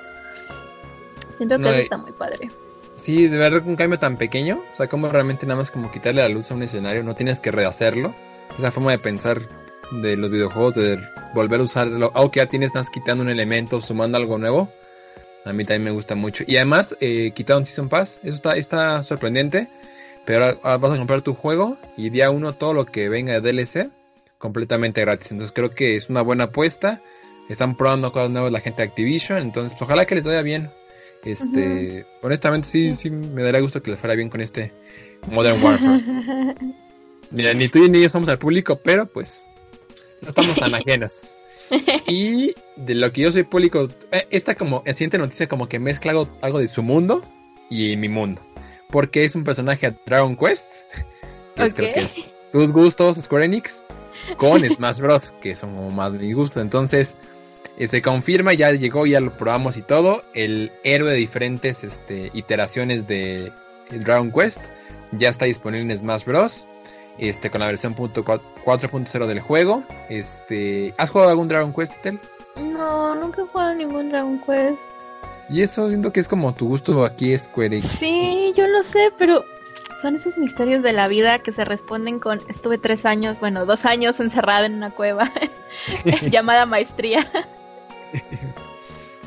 Siento que eso está muy padre. Sí, de verdad un cambio tan pequeño, o sea, como realmente nada más como quitarle la luz a un escenario, no tienes que rehacerlo esa forma de pensar de los videojuegos, de volver a usarlo, aunque ya tienes, estás quitando un elemento, sumando algo nuevo. A mí también me gusta mucho. Y además, eh, quitaron Season Pass, eso está, está sorprendente. Pero ahora vas a comprar tu juego y día uno todo lo que venga de DLC completamente gratis. Entonces creo que es una buena apuesta. Están probando cosas nuevas la gente de Activision. Entonces ojalá que les vaya bien. Este, honestamente sí, sí me daría gusto que les fuera bien con este Modern Warfare. Mira, ni tú ni yo somos al público, pero pues no estamos tan ajenos. Y de lo que yo soy público, eh, esta como siguiente noticia como que mezcla algo, de su mundo y mi mundo. Porque es un personaje a Dragon Quest, que es, creo que es tus gustos, Square Enix, con Smash Bros, que son más mi gusto. Entonces, se confirma, ya llegó, ya lo probamos y todo. El héroe de diferentes este, iteraciones de Dragon Quest ya está disponible en Smash Bros. Este, con la versión 4.0 del juego. Este, ¿Has jugado algún Dragon Quest, Tel? No, nunca he jugado ningún Dragon Quest. Y eso siento que es como tu gusto aquí, Square Enix. Sí, yo lo sé, pero son esos misterios de la vida que se responden con estuve tres años, bueno, dos años encerrada en una cueva llamada maestría.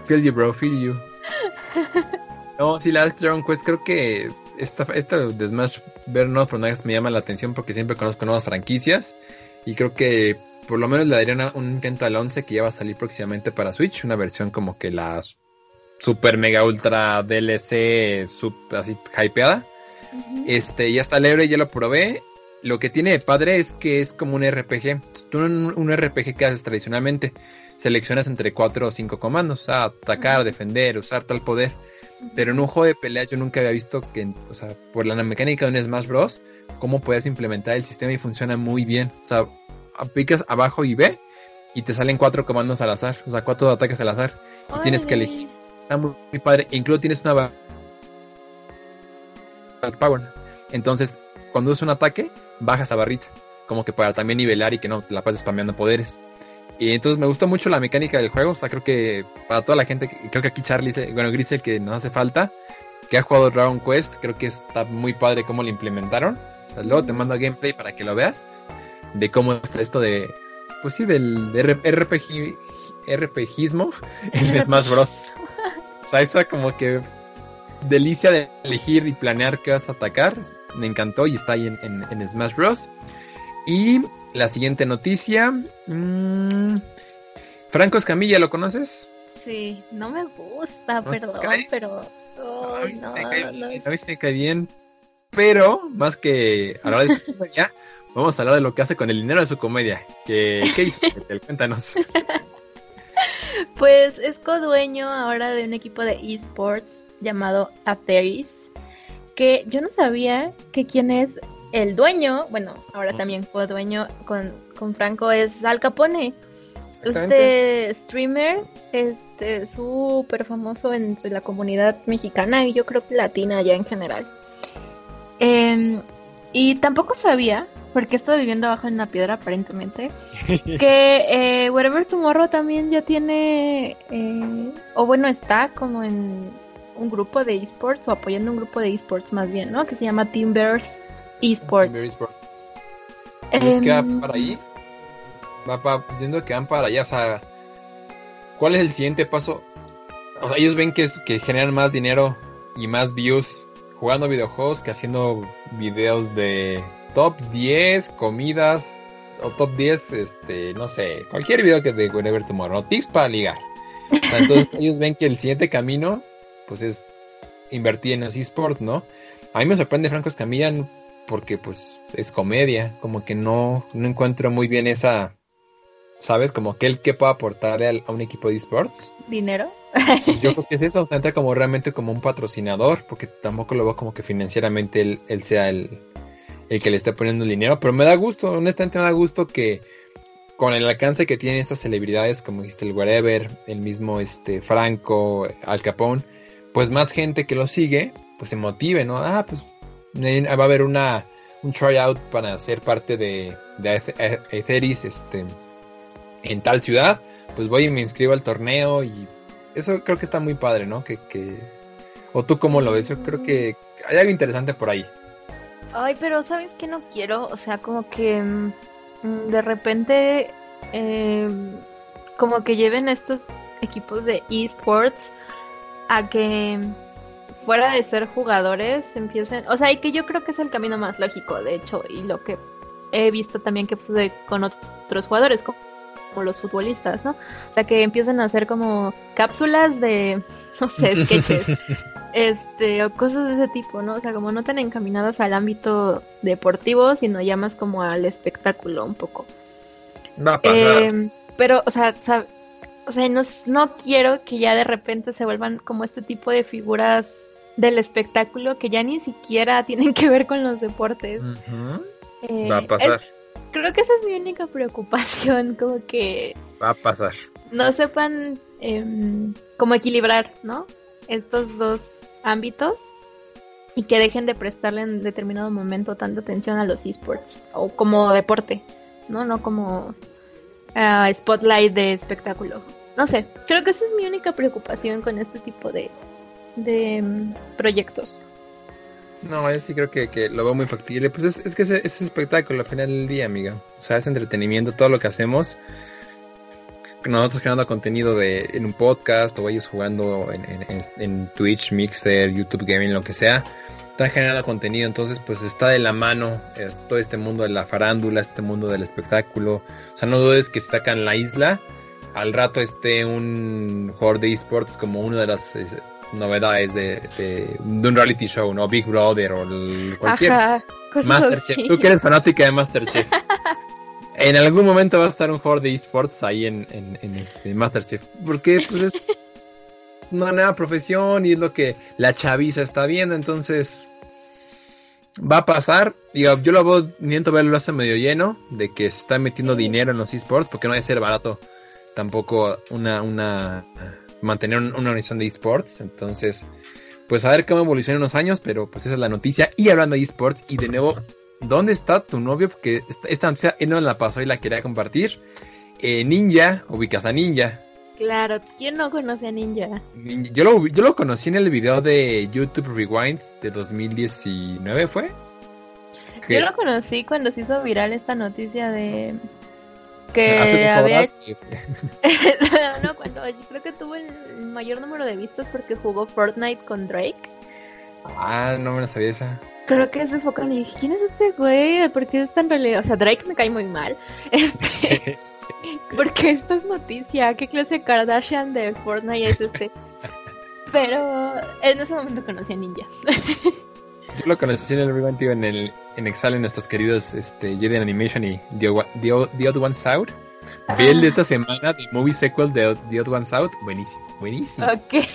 feel you, bro, feel you. No, sí, la Dragon Quest creo que esta, esta de Smash ver nuevos personajes me llama la atención porque siempre conozco nuevas franquicias y creo que por lo menos le daría un intento al 11 que ya va a salir próximamente para Switch, una versión como que la super mega ultra DLC super, así hypeada. Este, ya está libre, ya lo probé. Lo que tiene de padre es que es como un RPG. Tú un, un RPG que haces tradicionalmente seleccionas entre cuatro o cinco comandos, atacar, defender, usar tal poder. Pero en un juego de pelea yo nunca había visto que, o sea, por la mecánica de un Smash Bros, cómo puedes implementar el sistema y funciona muy bien. O sea, aplicas abajo y B y te salen cuatro comandos al azar, o sea, cuatro ataques al azar. Y tienes que elegir. Está muy, padre. E incluso tienes una power. Entonces, cuando es un ataque, bajas a barrita. Como que para también nivelar y que no te la pases spameando poderes. Y entonces me gusta mucho la mecánica del juego. O sea, creo que para toda la gente, creo que aquí Charlie, bueno, Grisel, que nos hace falta, que ha jugado Dragon Quest, creo que está muy padre cómo lo implementaron. O sea, luego te mando gameplay para que lo veas. De cómo está esto de, pues sí, del RPG, RPGismo en Smash Bros. O sea, esa como que delicia de elegir y planear qué vas a atacar. Me encantó y está ahí en, Smash Bros. Y la siguiente noticia. Mmm, Franco Escamilla, ¿lo conoces? Sí, no me gusta, perdón, pero. a, mí no, me cae bien. Pero, más que hablar de su comedia, vamos a hablar de lo que hace con el dinero de su comedia. ¿Qué, qué hizo? Cuéntanos. Pues es co-dueño ahora de un equipo de esports llamado Atheris, que yo no sabía que quién es el dueño, bueno, ahora también co-dueño con, con Franco es Al Capone. Este streamer, este súper famoso entre la comunidad mexicana y yo creo que latina ya en general. Em, y tampoco sabía porque estoy viviendo abajo en una piedra aparentemente, que eh, Wherever Tomorrow también ya tiene, eh, o bueno, está como en un grupo de esports, o apoyando un grupo de esports más bien, ¿no? Que se llama Bears Esports. Esports. ¿Es que va em, para ahí? Va para, entiendo que van para allá, o sea, ¿cuál es el siguiente paso? O sea, ellos ven que, que generan más dinero y más views jugando videojuegos que haciendo videos de top 10 comidas o top 10, este, no sé, cualquier video que de Whenever Tomorrow, tips para ligar. entonces ellos ven que el siguiente camino, pues es invertir en los esports, ¿no? A mí me sorprende Franco Escamilla porque pues es comedia, como que no, no encuentro muy bien esa, ¿sabes? Como que él que pueda aportarle a un equipo de esports. ¿Dinero? Yo creo que es eso, o sea, entra como realmente como un patrocinador, porque tampoco lo veo como que financieramente él, él sea el, el que le esté poniendo el dinero, pero me da gusto, honestamente me da gusto que con el alcance que tienen estas celebridades, como dijiste el Wherever, el mismo este Franco, Al Capone, pues más gente que lo sigue, pues se motive, ¿no? Ah, pues va a haber una un tryout para ser parte de, de Etheris este, en tal ciudad, pues voy y me inscribo al torneo y eso creo que está muy padre, ¿no? Que, que... ¿O tú cómo lo ves? Yo creo que hay algo interesante por ahí. Ay, pero ¿sabes qué no quiero? O sea, como que mm, de repente, eh, como que lleven estos equipos de esports a que fuera de ser jugadores empiecen, o sea, y que yo creo que es el camino más lógico, de hecho, y lo que he visto también que sucede con otros jugadores, como, como los futbolistas, ¿no? O sea, que empiecen a hacer como cápsulas de, no sé, sketches este, o cosas de ese tipo, ¿no? O sea, como no tan encaminadas al ámbito deportivo, sino ya más como al espectáculo un poco. No, eh, pero, o sea, o sea no, no quiero que ya de repente se vuelvan como este tipo de figuras del espectáculo que ya ni siquiera tienen que ver con los deportes. Eh, Va a pasar. creo que esa es mi única preocupación, como que... Va a pasar. No sepan eh, cómo equilibrar, ¿no? Estos dos ámbitos y que dejen de prestarle en determinado momento tanta atención a los esports o como deporte, ¿no? No como uh, spotlight de espectáculo. No sé, creo que esa es mi única preocupación con este tipo de, de um, proyectos. No, yo sí creo que, que, lo veo muy factible. Pues es, es que es, es espectáculo al final del día, amiga. O sea, es entretenimiento, todo lo que hacemos nosotros generando contenido de, en un podcast o ellos jugando en, en, Twitch, Mixer, YouTube Gaming, lo que sea, están generando contenido, entonces pues está de la mano es, todo este mundo de la farándula, este mundo del espectáculo. O sea, no dudes que si sacan la isla, al rato esté un jugador de esports como una de es, novedades de, de, de, un reality show, ¿no? Big Brother o el, cualquier Ajá, Masterchef. Tú que eres fanática de Masterchef. en algún momento va a estar un jugador de esports ahí en, en, en este Masterchef. Porque pues es una nueva profesión y es lo que la chaviza está viendo. Entonces va a pasar. Digo, yo lo veo, intento verlo hace medio lleno de que se está metiendo dinero en los esports porque no debe ser barato tampoco una, una mantener una organización de esports. Entonces, pues a ver cómo evoluciona en unos años, pero pues esa es la noticia. Y hablando de esports, y de nuevo ¿Dónde está tu novio? Porque esta, esta noticia él no la pasó y la quería compartir. Eh, Ninja, ubicas a Ninja. Claro, ¿quién no conoce a Ninja? Yo lo, yo lo conocí en el video de YouTube Rewind de 2019, ¿fue? Yo lo conocí cuando se hizo viral esta noticia de que había no, cuando creo que tuvo el mayor número de vistas porque jugó Fortnite con Drake. Ah, no me la sabía esa. Creo que se enfocan y dije, ¿quién es este güey? ¿Por qué es tan realidad? O sea, Drake me cae muy mal. Este, porque esto es noticia. ¿Qué clase de Kardashian de Fortnite es este? Pero en ese momento conocí a Ninja. Yo lo conocí en el Rewind en el en Excel en nuestros queridos este, Jedi Animation y The, The, The Odd One's Out. Vi el de esta semana de movie sequel de The Odd One's Out. Buenísimo, buenísimo. Ok.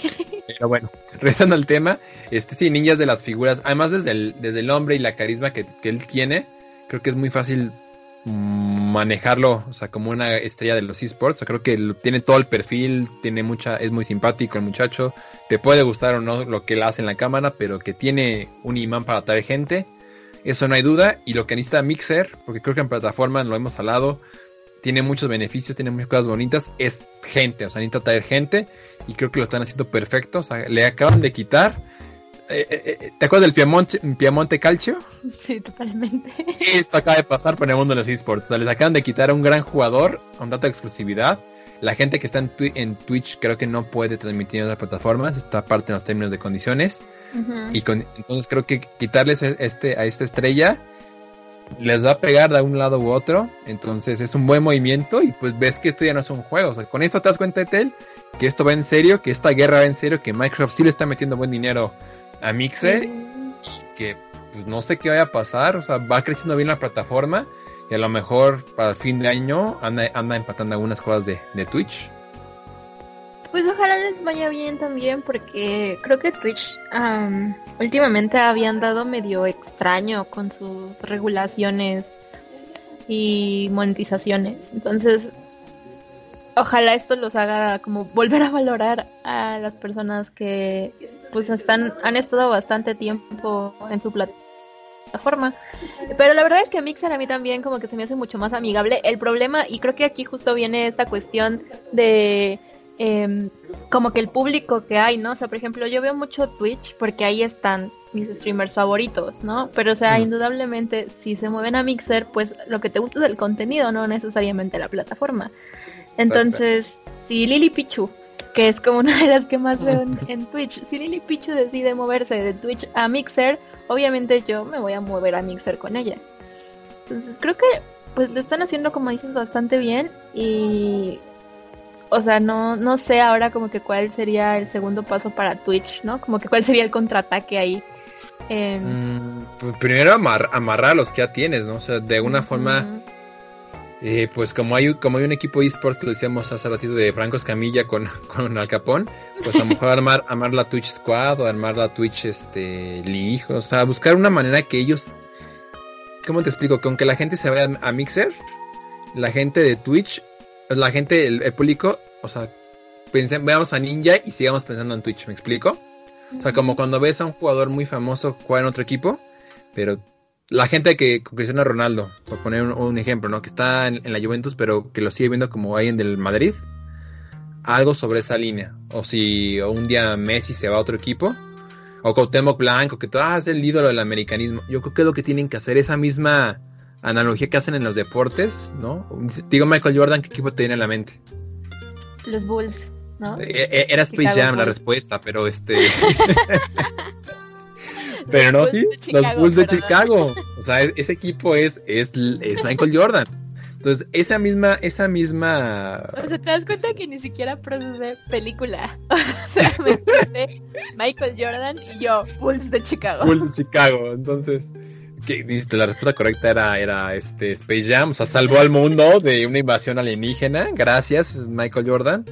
Pero bueno, regresando al tema, este sí, ninjas de las figuras. Además, desde el, desde el nombre y la carisma que, que él tiene, creo que es muy fácil manejarlo, o sea, como una estrella de los esports. Creo que tiene todo el perfil, tiene mucha, es muy simpático el muchacho. Te puede gustar o no lo que él hace en la cámara, pero que tiene un imán para atraer gente. Eso no hay duda. Y lo que necesita Mixer, porque creo que en plataforma lo hemos hablado, tiene muchos beneficios, tiene muchas cosas bonitas, es gente, o sea, necesita traer gente y creo que lo están haciendo perfecto, o sea, le acaban de quitar. Eh, eh, eh ¿Te acuerdas del Piemonte, Piemonte Calcio? Sí, totalmente. Esto acaba de pasar por el mundo de los esports. O sea, les acaban de quitar a un gran jugador con de exclusividad. La gente que está en, en, Twitch creo que no puede transmitir en otras plataformas. Está aparte en los términos de condiciones. Uh -huh. Y con, entonces creo que quitarles este, a esta estrella les va a pegar de un lado u otro. Entonces es un buen movimiento y pues ves que esto ya no es un juego. O sea, con esto te das cuenta, Tel, que esto va en serio, que esta guerra va en serio, que Microsoft sí le está metiendo buen dinero a Mixer y que pues no sé qué vaya a pasar. O sea, va creciendo bien la plataforma y a lo mejor para el fin de año anda, anda empatando algunas cosas de, de Twitch. Pues ojalá les vaya bien también porque creo que Twitch um, últimamente habían dado medio extraño con sus regulaciones y monetizaciones. Entonces, ojalá esto los haga como volver a valorar a las personas que pues están han estado bastante tiempo en su plataforma. Pero la verdad es que Mixer a mí también como que se me hace mucho más amigable. El problema, y creo que aquí justo viene esta cuestión de eh, como que el público que hay, ¿no? O sea, por ejemplo, yo veo mucho Twitch porque ahí están mis streamers favoritos, ¿no? Pero, o sea, mm. indudablemente, si se mueven a Mixer, pues lo que te gusta es el contenido, no necesariamente la plataforma. Entonces, si Lily Pichu, que es como una de las que más veo en, en Twitch, si Lily Pichu decide moverse de Twitch a Mixer, obviamente yo me voy a mover a Mixer con ella. Entonces, creo que pues lo están haciendo como dices bastante bien y o sea, no, no sé ahora como que cuál sería el segundo paso para Twitch, ¿no? Como que cuál sería el contraataque ahí. Eh, mm, pues primero amar, amarrar a los que ya tienes, ¿no? O sea, de una uh -huh. forma Eh, pues como hay, como hay un equipo esports que lo decíamos hace ratito de Franco Escamilla con, con Al Capón, pues a lo mejor armar, armar la Twitch Squad o armar la Twitch este, League, o sea, buscar una manera que ellos, ¿cómo te explico? Que aunque la gente se vaya a Mixer, la gente de Twitch, la gente, el, público, o sea, veamos a Ninja y sigamos pensando en Twitch, ¿me explico? O sea, como cuando ves a un jugador muy famoso jugar en otro equipo, pero la gente que con Cristiano Ronaldo, por poner un, ejemplo, ¿no? Que está en, la Juventus, pero que lo sigue viendo como alguien del Madrid, algo sobre esa línea. O si un día Messi se va a otro equipo, o Cuauhtémoc Blanco, que todo ah, es el ídolo del americanismo. Yo creo que es lo que tienen que hacer, esa misma analogía que hacen en los deportes, ¿no? Digo Michael Jordan, ¿qué equipo te viene a la mente? Los Bulls, ¿no? E, e, era Space Jam la respuesta, pero este... Pero no, sí, los Bulls de Chicago. O sea, ese equipo es, es, es Michael Jordan. Entonces, esa misma, esa misma. O sea, te das cuenta que ni siquiera produce película. O sea, me Michael Jordan y yo, Bulls de Chicago. Bulls de Chicago. Entonces, ¿qué dijiste? La respuesta correcta era, era este Space Jam. O sea, salvó al mundo de una invasión alienígena. Gracias, Michael Jordan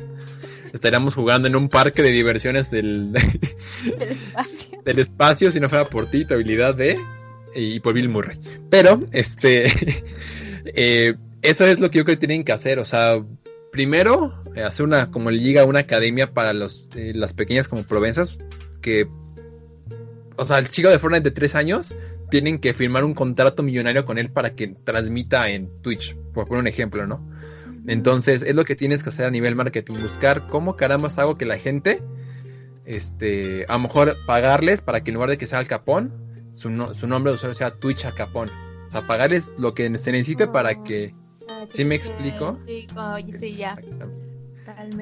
estaríamos jugando en un parque de diversiones del, del, espacio. del espacio si no fuera por ti, tu habilidad de y por Bill Murray. Pero, este, eh, eso es lo que yo creo que tienen que hacer. O sea, primero, eh, hacer una, como liga, una academia para los, eh, las pequeñas como Provenzas, que, o sea, el chico de Fortnite de tres años, tienen que firmar un contrato millonario con él para que transmita en Twitch, por poner un ejemplo, ¿no? Entonces, es lo que tienes que hacer a nivel marketing, buscar cómo caramba hago que la gente, este, a lo mejor pagarles para que en lugar de que sea Al Capón, su, nombre de usuario sea Twitch Al Capón. O sea, pagarles lo que se necesite para que... ¿Sí me explico? Sí, sí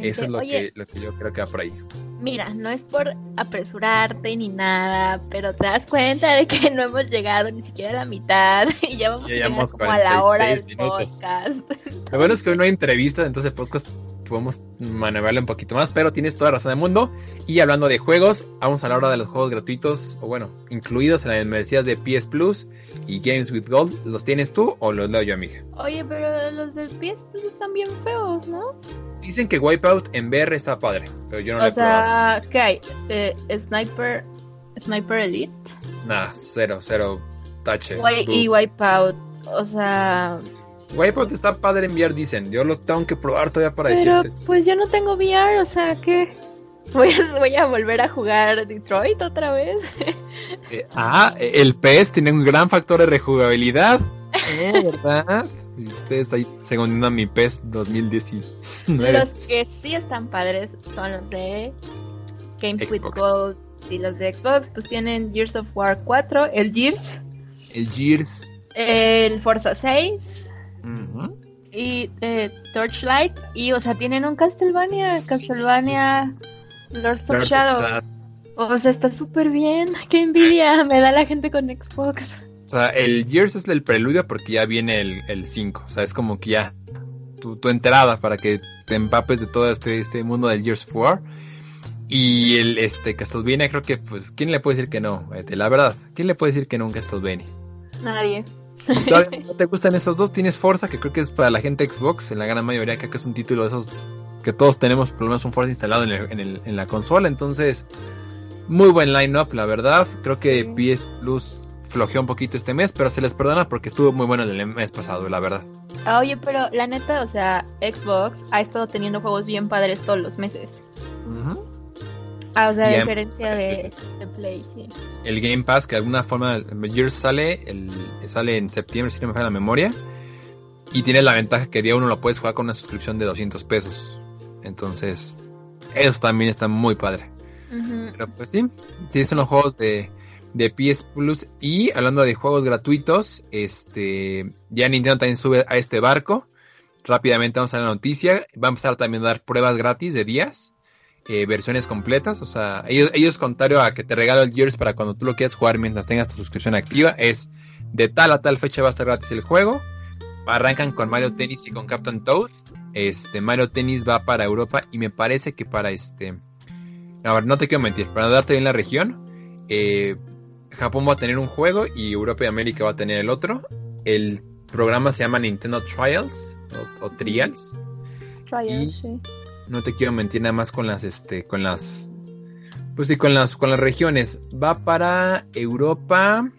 Eso es lo, que, lo que yo creo que va por ahí. mira, no es por apresurarte ni nada, pero te das cuenta de que no hemos llegado ni siquiera a la mitad y ya vamos a, como a la hora del podcast. Lo bueno es que hoy no hay entrevista, entonces el podcast podemos manejarle un poquito más, pero tienes toda la razón del mundo. Y hablando de juegos, vamos a la hora de los juegos gratuitos, o bueno, incluidos en las membresías de PS Plus y Games with Gold. ¿Los tienes tú o los leo yo, amiga? Oye, pero los del PS Plus están bien feos, ¿no? Dicen que Wipeout en VR está padre, pero yo no lo he sea, ¿qué hay? Eh, Sniper, Sniper Elite. Nah, cero, cero, tache. y Wipeout, o sea... Wipeout está padre en VR, dicen. Yo lo tengo que probar todavía para Pero, pues yo no tengo VR, o sea, ¿qué? Voy a, voy a volver a jugar Detroit otra vez. Eh, ah, el PS tiene un gran factor de rejugabilidad. Eh, ¿Verdad? ustedes ahí a mi PES 2019. Los que sí están padres son los de Games with Gold y los de Xbox, pues tienen Gears of War 4, el Gears. El Gears. El Forza 6. Y eh, Torchlight. Y, o sea, tienen un Castlevania. Castlevania Lords of Shadow. O sea, está súper bien. Qué envidia me da la gente con Xbox. O sea, el Gears es el preludio porque ya viene el 5. O sea, es como que ya tu, entrada para que te empapes de todo este, este mundo del Gears 4. Y el este Castlevania creo que pues ¿quién le puede decir que no? Este, la verdad, ¿quién le puede decir que no un Castlevania? Nadie. Si no te gustan esos dos, tienes Forza, que creo que es para la gente Xbox, en la gran mayoría creo que es un título de esos que todos tenemos por lo menos un Forza instalado en, en, la consola, entonces muy buen line-up, la verdad. Creo que PS Plus flojeó un poquito este mes, pero se les perdona porque estuvo muy bueno el mes pasado, la verdad. Oye, pero la neta, o sea, Xbox ha estado teniendo juegos bien padres todos los meses. Ah, o sea, a diferencia de, Play, sí. El Game Pass, que de alguna forma, Gears sale, el, sale en septiembre, si no me falla la memoria. Y tiene la ventaja que día uno lo puedes jugar con una suscripción de 200 pesos. Entonces, eso también está muy padre. Pero pues sí, sí, son los juegos de, de PS Plus. Y hablando de juegos gratuitos, este ya Nintendo también sube a este barco. Rápidamente vamos a la noticia. Va a empezar también a dar pruebas gratis de días. Eh, versiones completas. O sea, ellos, ellos contrario a que te regalo el Gears para cuando tú lo quieras jugar mientras tengas tu suscripción activa, es de tal a tal fecha va a estar gratis el juego. Arrancan con Mario Tennis y con Captain Toad. Este, Mario Tennis va para Europa y me parece que para este... A ver, no te quiero mentir, para darte bien la región. Eh, Japón va a tener un juego y Europa y América va a tener el otro. El programa se llama Nintendo Trials o, Trials. Trials, sí. No te quiero mentir nada más con las, este, con las, pues sí, con las, con las regiones. Va para Europa.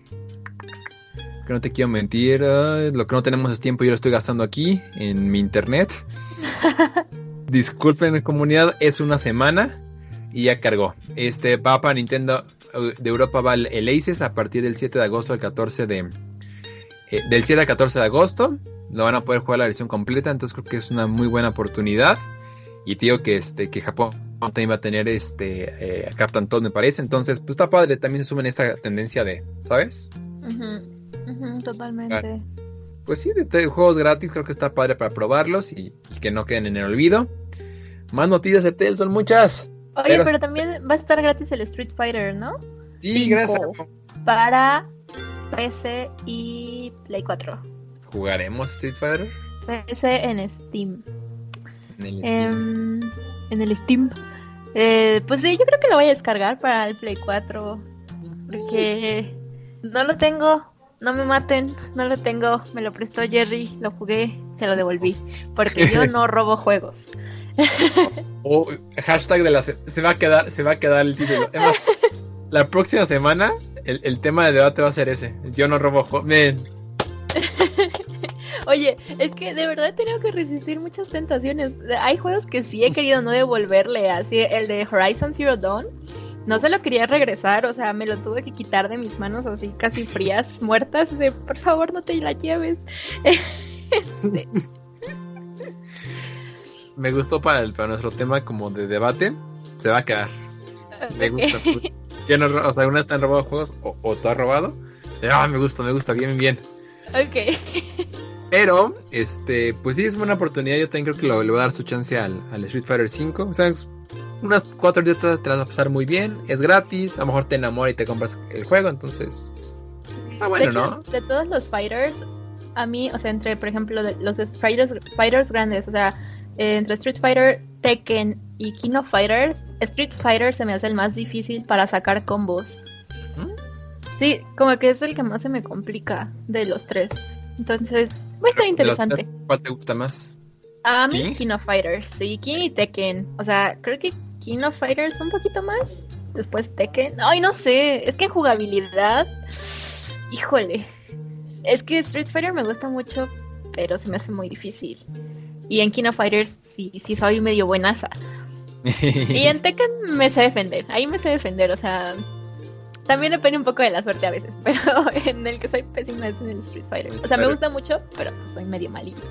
Que no te quiero mentir, lo que no tenemos es tiempo, yo lo estoy gastando aquí en mi internet. Disculpen comunidad, es una semana y ya cargó. Este va para Nintendo eh, de Europa va el, Aces a partir del 7 de agosto al 14 de eh, del 7 al 14 de agosto. Lo van a poder jugar la versión completa, entonces creo que es una muy buena oportunidad. Y tío que este que Japón también va a tener este eh, Captain Toad me parece, entonces pues está padre, también se sumen esta tendencia de, ¿sabes? totalmente. Pues sí, de, juegos gratis creo que está padre para probarlos y, que no queden en el olvido. Más noticias de Tel, son muchas. Oye, pero... también va a estar gratis el Street Fighter, ¿no? Sí, gracias. Para PC y Play 4. ¿Jugaremos Street Fighter? PC en Steam. En el Steam. en el Steam. Eh, pues sí, yo creo que lo voy a descargar para el Play 4. Porque no lo tengo. No me maten, no lo tengo. Me lo prestó Jerry, lo jugué, se lo devolví. Porque yo no robo juegos. o hashtag de la se va a quedar, se va a quedar el título. la próxima semana el, el, tema de debate va a ser ese. Yo no robo juegos. Oye, es que de verdad he tenido que resistir muchas tentaciones. Hay juegos que sí he querido no devolverle, así el de Horizon Zero Dawn. No se lo quería regresar, o sea, me lo tuve que quitar de mis manos así casi frías, muertas, de por favor no te la lleves. Me gustó para, el, para nuestro tema como de debate, se va a quedar. Me gusta. no, o sea, una está en robado juegos o, o tú has robado. Ah, me gusta, me gusta, bien, bien. Ok. Pero, este, pues sí, es una oportunidad. Yo también creo que le voy a dar su chance al, al Street Fighter 5. O sea, unas cuatro días te vas a pasar muy bien. Es gratis. A lo mejor te enamora y te compras el juego. Entonces, ah, bueno, ¿no? De todos los fighters, a mí, o sea, entre, por ejemplo, los fighters, fighters grandes, o sea, eh, entre Street Fighter, Tekken y King of Fighters, Street Fighter se me hace el más difícil para sacar combos. ¿Mm? Sí, como que es el que más se me complica de los tres. Entonces, va a estar interesante. ¿Cuál te gusta más? A mí, King? of Fighters, sí, King y Tekken. O sea, creo que King of Fighters un poquito más. Después Tekken. Ay, no sé. Es que en jugabilidad. Híjole. Es que Street Fighter me gusta mucho, pero se me hace muy difícil. Y en King of Fighters sí, sí soy medio buenaza. y en Tekken me sé defender. Ahí me sé defender, o sea, también depende un poco de la suerte a veces, pero en el que soy pésima es en el Street Fighter. O sea, me gusta mucho, pero soy medio malillo.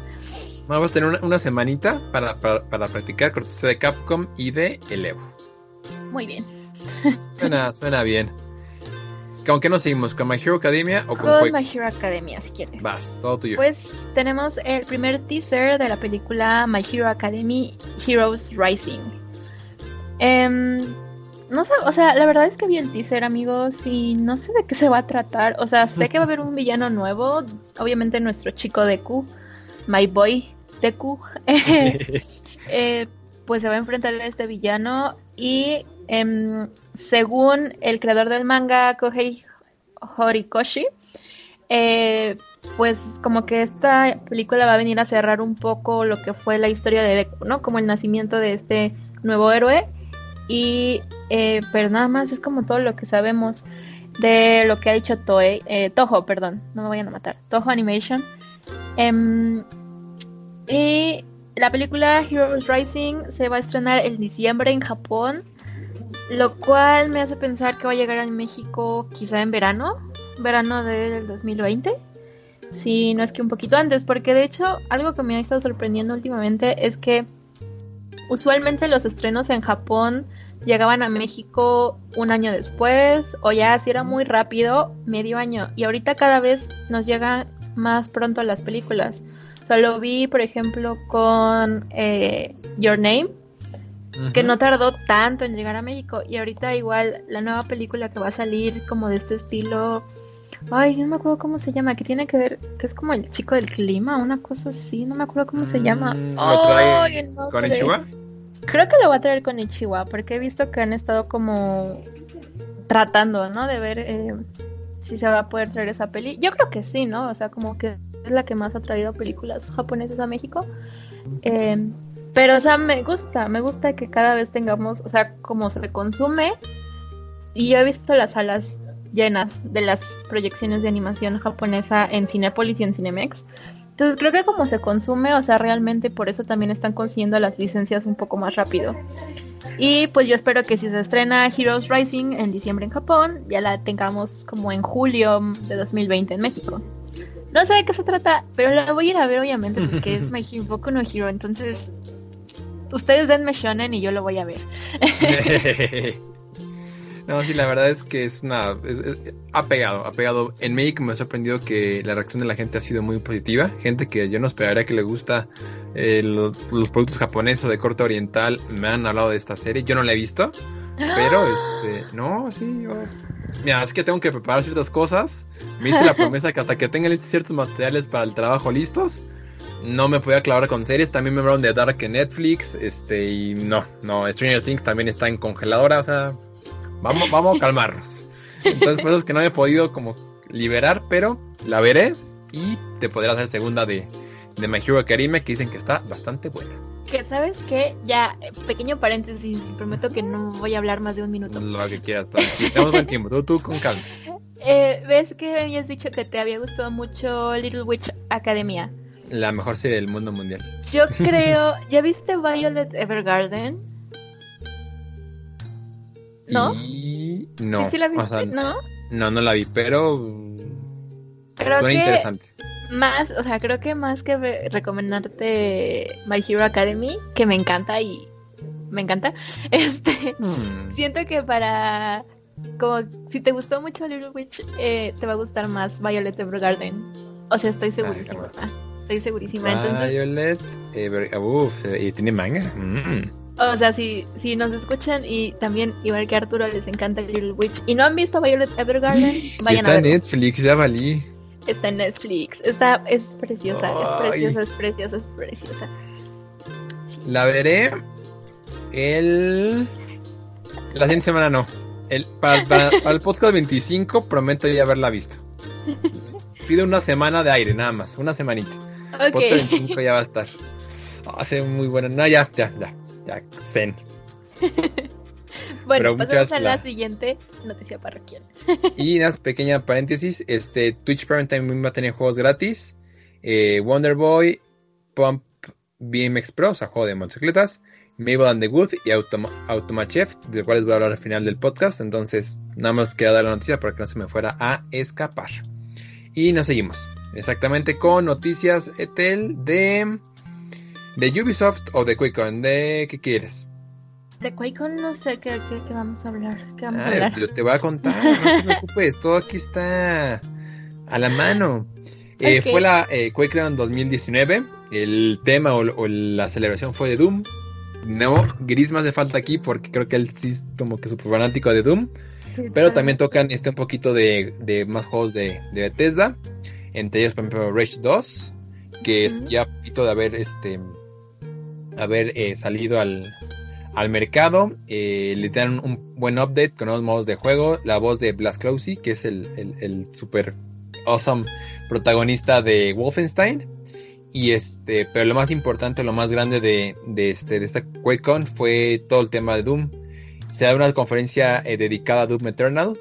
Vamos a tener una, semanita para, para, practicar cortesía de Capcom y de Elevo. Muy bien. Suena, suena bien. ¿Con qué nos seguimos? ¿Con My Hero Academia o con, con My Hero Academia, si quieres? Vas, todo tuyo. Pues tenemos el primer teaser de la película My Hero Academy Heroes Rising. Eh, no sé, o sea, la verdad es que vi el teaser, amigos, y no sé de qué se va a tratar. O sea, sé que va a haber un villano nuevo, obviamente nuestro chico Deku, my boy Deku, eh, pues se va a enfrentar a este villano y em, según el creador del manga, Kohei Horikoshi, eh, pues como que esta película va a venir a cerrar un poco lo que fue la historia de Deku, ¿no? Como el nacimiento de este nuevo héroe y eh, pero nada más es como todo lo que sabemos de lo que ha dicho Toei, eh, Toho, perdón, no me vayan a matar, Toho Animation. Em, y la película Heroes Rising se va a estrenar en diciembre en Japón, lo cual me hace pensar que va a llegar a México quizá en verano, verano del 2020. Si no es que un poquito antes, porque de hecho algo que me ha estado sorprendiendo últimamente es que usualmente los estrenos en Japón llegaban a México un año después o ya si era muy rápido, medio año. Y ahorita cada vez nos llegan más pronto las películas. Solo vi, por ejemplo, con eh, Your Name, que no tardó tanto en llegar a México. Y ahorita igual la nueva película que va a salir como de este estilo... Ay, no me acuerdo cómo se llama, que tiene que ver, que es como el chico del clima, una cosa así, no me acuerdo cómo se llama. Mm, ¿Lo ¿Con Creo que lo voy a traer con Ichiwa, porque he visto que han estado como tratando, ¿no? De ver eh, si se va a poder traer esa peli. Yo creo que sí, ¿no? O sea, como que es la que más ha traído películas japonesas a México. Eh, pero, o sea, me gusta, me gusta que cada vez tengamos, o sea, como se consume. Y yo he visto las salas llenas de las proyecciones de animación japonesa en Cinepolis y en Cinemex. Entonces creo que como se consume, o sea, realmente por eso también están consiguiendo las licencias un poco más rápido. Y pues yo espero que si se estrena Heroes Rising en diciembre en Japón, ya la tengamos como en julio de 2020 en México. No sé de qué se trata, pero la voy a ir a ver obviamente porque es My Boku no Hero, entonces ustedes denme shonen y yo lo voy a ver. No, sí, la verdad es que es una. ha pegado, ha pegado. En México me ha sorprendido que la reacción de la gente ha sido muy positiva. Gente que yo no esperaría que le gusta eh, los, productos japoneses o de corte oriental me han hablado de esta serie. Yo no la he visto, pero este. No, sí, yo. Mira, es que tengo que preparar ciertas cosas. Me hice la promesa que hasta que tenga ciertos materiales para el trabajo listos, no me podía clavar con series. También me hablaron de Dark en Netflix. Este, y no, no. Stranger Things también está en congeladora. O sea, Vamos, vamos a calmarnos. Entonces, por eso es que no he podido como liberar, pero la veré y te podré hacer segunda de, de My Hero Academia que dicen que está bastante buena. Que sabes que ya, eh, pequeño paréntesis, prometo que no voy a hablar más de un minuto. Lo que quieras, tenemos buen tiempo, tú, tú con calma. Eh, ¿Ves que habías dicho que te había gustado mucho Little Witch Academia? La mejor serie del mundo mundial. Yo creo, ¿ya viste Violet Evergarden? ¿No? no. ¿Sí la viste? ¿No? No, no la vi, pero. Creo que interesante. Más, o sea, creo que más que recomendarte My Hero Academy, que me encanta y me encanta, este, hmm. siento que para como si te gustó mucho Little Witch, eh, te va a gustar más Violet Evergarden. O sea, estoy segurísima. estoy segurísima. Violet Evergarden. y tiene manga. Mm. O sea, si, si nos escuchan y también, igual que Arturo, les encanta Little Witch y no han visto Violet Evergarden, vayan a ver. Está en Netflix, ya valí. Está en Netflix. Está, es preciosa, es preciosa, es preciosa, es preciosa. La veré el... La siguiente semana no. El, para, para, el podcast 25 prometo ya haberla visto. Pido una semana de aire, nada más. Una semanita. El podcast 25 ya va a estar. Hace muy buena. No, ya, ya, ya ya, zen. bueno, pasamos a la, siguiente noticia parroquial. y una pequeña paréntesis, este Twitch Prime también va a tener juegos gratis. Eh, Wonder Boy, Pump BMX Pro, o sea, juego de motocicletas, Mabel and the Good y Automa, Automachef, de cuales voy a hablar al final del podcast. Entonces, nada más queda dar la noticia para que no se me fuera a escapar. Y nos seguimos. Exactamente con noticias Etel de ¿De Ubisoft o de QuakeCon? ¿De qué quieres? De QuakeCon no sé qué, qué, vamos a hablar. ¿Qué vamos a hablar? Yo te voy a contar, no te preocupes, todo aquí está a la mano. Eh, fue la eh, QuakeCon 2019, el tema o, la celebración fue de Doom. No, Gris me hace falta aquí porque creo que él sí es como que súper fanático de Doom. pero también tocan este un poquito de, de más juegos de, de, Bethesda. Entre ellos, por ejemplo, Rage 2, que es ya poquito de haber este haber eh, salido al, al mercado. Eh, le dan un buen update con nuevos modos de juego. La voz de Blas que es el, el, super awesome protagonista de Wolfenstein. Y este, pero lo más importante, lo más grande de, de, este, de esta QuakeCon fue todo el tema de Doom. Se da una conferencia eh, dedicada a Doom Eternal.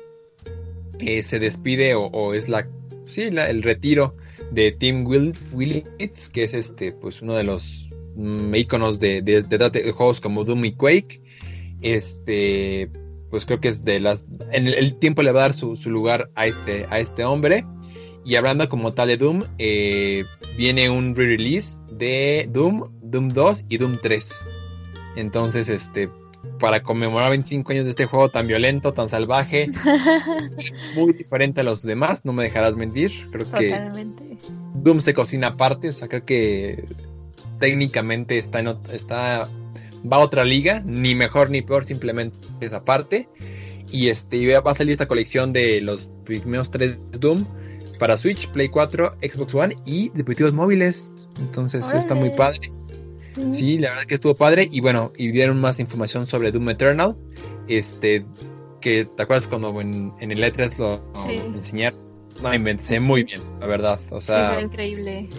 Que se despide o, es la, sí, el retiro de Tim Willits, que es este, pues uno de los Mm, iconos de, de, juegos como Doom y Quake. Este, pues creo que es de las. En el, tiempo le va a dar su, lugar a este, a este hombre. Y hablando como tal de Doom, eh, viene un re-release de Doom, Doom 2 y Doom 3. Entonces, este, para conmemorar 25 años de este juego tan violento, tan salvaje, muy diferente a los demás, no me dejarás mentir. Creo que Doom se cocina aparte, o sea, creo que técnicamente está, en, está va a otra liga, ni mejor ni peor, simplemente esa parte. Y este va a salir esta colección de los primeros tres Doom para Switch, Play 4, Xbox One y dispositivos móviles. Entonces está muy padre. Sí, la verdad que estuvo padre. Y bueno, y dieron más información sobre Doom Eternal. Este, que te acuerdas cuando en, el E3 lo, enseñaron. No inventé muy bien, la verdad. O sea. increíble.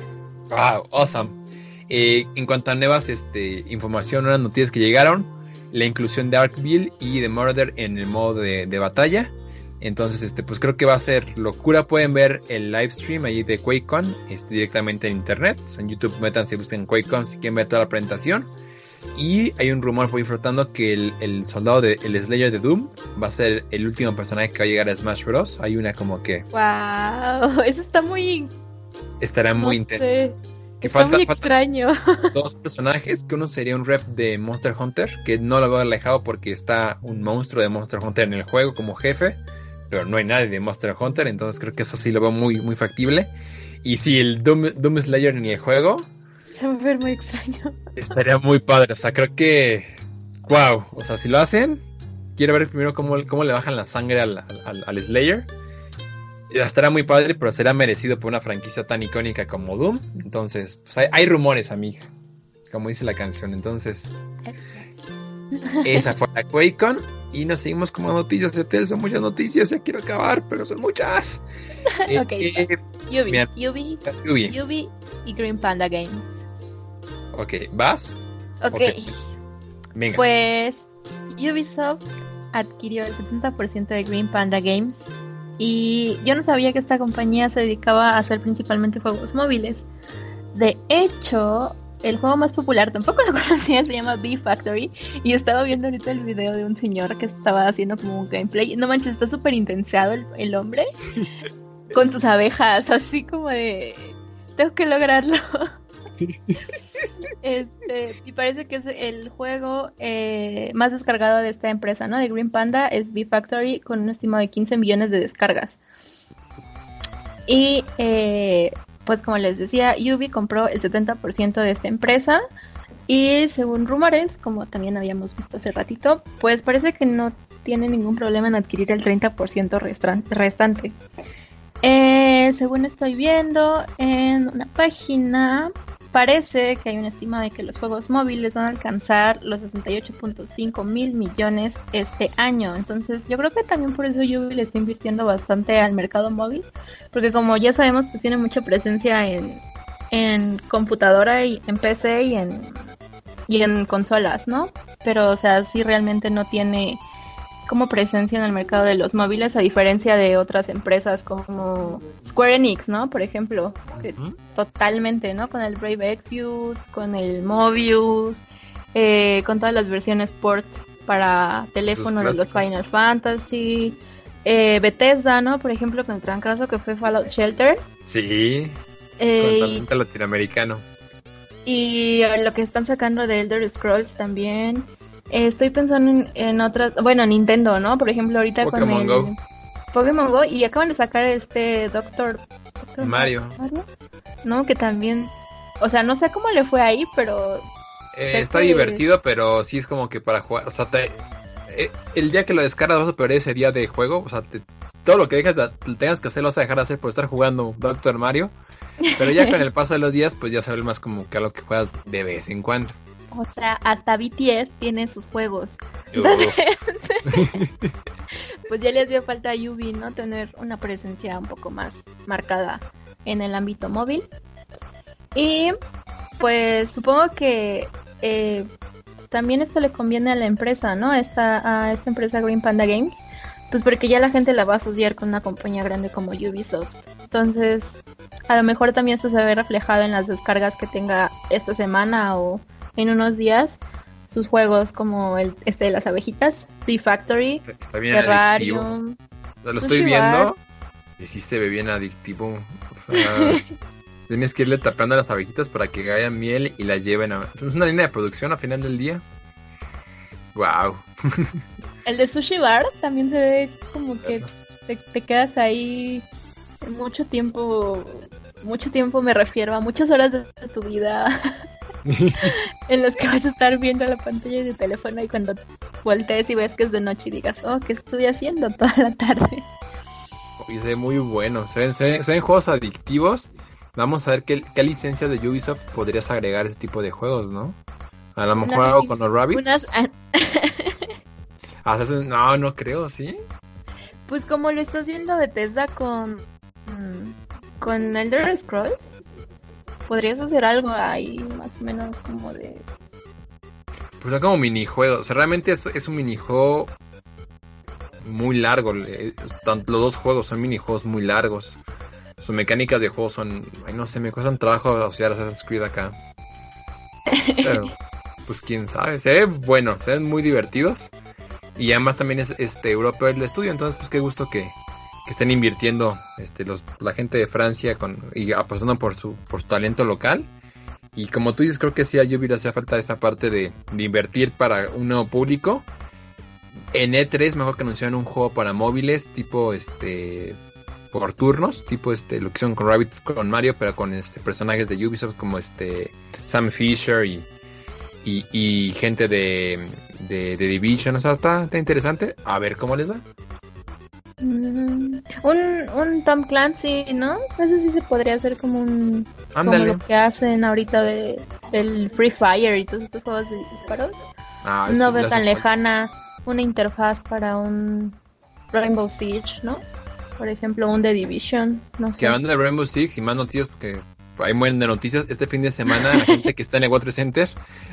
Wow, awesome. Eh, en cuanto a nuevas este, información, unas noticias que llegaron, la inclusión de Arkville y de Murder en el modo de, batalla. Entonces, este, pues creo que va a ser locura. Pueden ver el live stream ahí de QuakeCon este, directamente en internet. En YouTube, métanse, busquen QuakeCon si quieren ver toda la presentación. Y hay un rumor por ahí flotando que el, soldado de el Slayer de Doom va a ser el último personaje que va a llegar a Smash Bros. Hay una como que. ¡Wow! Eso está muy. Estará muy intenso. Está falta, muy extraño. dos personajes, que uno sería un rep de Monster Hunter, que no lo veo alejado porque está un monstruo de Monster Hunter en el juego como jefe, pero no hay nadie de Monster Hunter, entonces creo que eso sí lo veo muy, muy factible. Y si el Doom, Doom Slayer en el juego, se va a ver muy extraño. Estaría muy padre, o sea, creo que. ¡Wow! O sea, si lo hacen, quiero ver primero cómo, cómo le bajan la sangre al, al, Slayer. Estará muy padre, pero será merecido por una franquicia tan icónica como Doom. Entonces, pues hay, hay rumores, amiga. Como dice la canción. Entonces, esa fue la QuakeCon. Y nos seguimos como noticias de Tel. Son muchas noticias, ya quiero acabar, pero son muchas. ok, eh, Yubi, Yubi, Yubi y Green Panda Games. Ok, ¿vas? Ok. Pues Ubisoft adquirió el 70% de Green Panda Games y yo no sabía que esta compañía se dedicaba a hacer principalmente juegos móviles. De hecho, el juego más popular tampoco lo conocía, se llama B Factory y estaba viendo ahorita el video de un señor que estaba haciendo como un gameplay. No manches, está súper intensado el, el hombre con sus abejas, así como de... Tengo que lograrlo. este, y parece que es el juego eh, más descargado de esta empresa, ¿no? De Green Panda es B-Factory con un estimado de 15 millones de descargas. Y eh, pues como les decía, Ubi compró el 70% de esta empresa. Y según rumores, como también habíamos visto hace ratito, pues parece que no tiene ningún problema en adquirir el 30% restante. Eh, según estoy viendo en una página, parece que hay una estima de que los juegos móviles van a alcanzar los 68.5 mil millones este año. Entonces yo creo que también por eso Ubi le está invirtiendo bastante al mercado móvil, porque como ya sabemos pues tiene mucha presencia en, en computadora y en PC y en, y en consolas, ¿no? Pero o sea, sí realmente no tiene como presencia en el mercado de los móviles a diferencia de otras empresas como Square Enix, ¿no? Por ejemplo, que totalmente, ¿no? Con el Brave Exvius, con el Mobius, eh, con todas las versiones port para teléfono de los Final Fantasy, eh, Bethesda, ¿no? Por ejemplo, con el trancazo que fue Fallout Shelter. Sí. Eh, con latinoamericano. Y lo que están sacando de Elder Scrolls también estoy pensando en, otras, bueno, Nintendo, ¿no? Por ejemplo, ahorita con el Go. Pokémon Go y acaban de sacar este Doctor, Mario. ¿No? Que también, o sea, no sé cómo le fue ahí, pero eh, está divertido, pero sí es como que para jugar, o sea, eh, el día que lo descargas vas a perder ese día de juego, o sea, todo lo que dejas, tengas que hacer lo vas a dejar de hacer por estar jugando Doctor Mario, pero ya con el paso de los días, pues ya se ve más como que a lo que juegas de vez en cuando. O sea, hasta BTS tiene sus juegos. pues ya les dio falta a Yubi, ¿no? Tener una presencia un poco más marcada en el ámbito móvil. Y pues supongo que eh, también esto le conviene a la empresa, ¿no? Esta, a esta empresa Green Panda Games. Pues porque ya la gente la va a asociar con una compañía grande como Ubisoft. Entonces, a lo mejor también esto se ve reflejado en las descargas que tenga esta semana o en unos días sus juegos como el este de las abejitas, The Factory, Está bien Terrarium. Lo estoy viendo y sí se ve bien adictivo. tienes que irle tapando a las abejitas para que caigan miel y las lleven a... Es una línea de producción a final del día. Wow. el de Sushi Bar también se ve como que te, te quedas ahí mucho tiempo, mucho tiempo me refiero a muchas horas de tu vida en los que vas a estar viendo la pantalla de tu teléfono y cuando voltees y ves que es de noche y digas, oh, ¿qué estuve haciendo toda la tarde? Y se ve muy bueno, se ven, juegos adictivos. Vamos a ver qué, qué licencias de Ubisoft podrías agregar a este tipo de juegos, ¿no? A lo mejor hago con los Rabbits. no, no creo, ¿sí? Pues como lo está haciendo Bethesda con Mm, Con Elder Scrolls podrías hacer algo ahí más o menos como de... Pues son como minijuegos. O sea, realmente es, es un minijuego muy largo. Los dos juegos son minijuegos muy largos. Sus mecánicas de juego son... Ay, no sé, me cuesta un trabajo asociar a Assassin's Creed acá. Pero, pues quién sabe. Se ve bueno, se ven muy divertidos. Y además también es este europeo el estudio. Entonces, pues qué gusto que, que estén invirtiendo este, los, la gente de Francia con, y apostando por su, por su talento local. Y como tú dices, creo que sí a Ubisoft le hacía falta esta parte de, de invertir para un nuevo público. En E3 mejor que anunciaran un juego para móviles tipo este por turnos, tipo este lo que son con Rabbits con Mario, pero con este personajes de Ubisoft como este Sam Fisher y, y, y gente de, de, de Division, o sea, está, está interesante. A ver cómo les va. Mm, un, un Tom Clancy, ¿no? Eso sí se podría hacer como un... Como lo que hacen ahorita de, del Free Fire y todos estos juegos de disparos. Ah, no veo tan lejana una interfaz para un Rainbow Siege, ¿no? Por ejemplo, un The Division, no sé. Que hablando de Rainbow Six y más noticias, porque hay mueren de noticias, este fin de semana la gente que está en el Water Center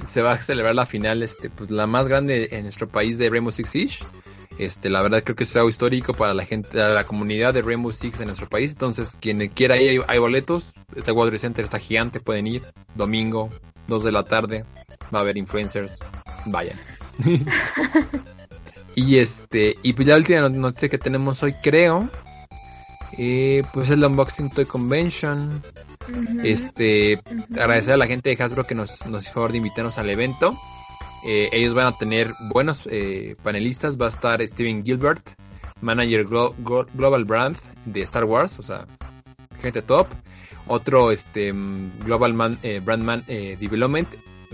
se va a celebrar la final, este, pues la más grande en nuestro país de Rainbow Six Siege. Este, la verdad creo que es algo histórico para la gente, para la comunidad de Rainbow Six en nuestro país. Entonces, quien quiera ir, hay, hay boletos. Este Water Center está gigante, pueden ir. Domingo, 2 de la tarde. Va a haber influencers. Vayan. y este, y pues ya la última not- noticia que tenemos hoy, creo, eh, pues es la Unboxing Toy Convention. Este, agradecer a la gente de Hasbro que nos, nos hizo favor de invitarnos al evento. Eh, ellos van a tener buenos eh, panelistas. Va a estar Steven Gilbert, manager glo- glo- Global Brand de Star Wars, o sea, gente top. Otro este, mm, Global eh, Brand Man Development,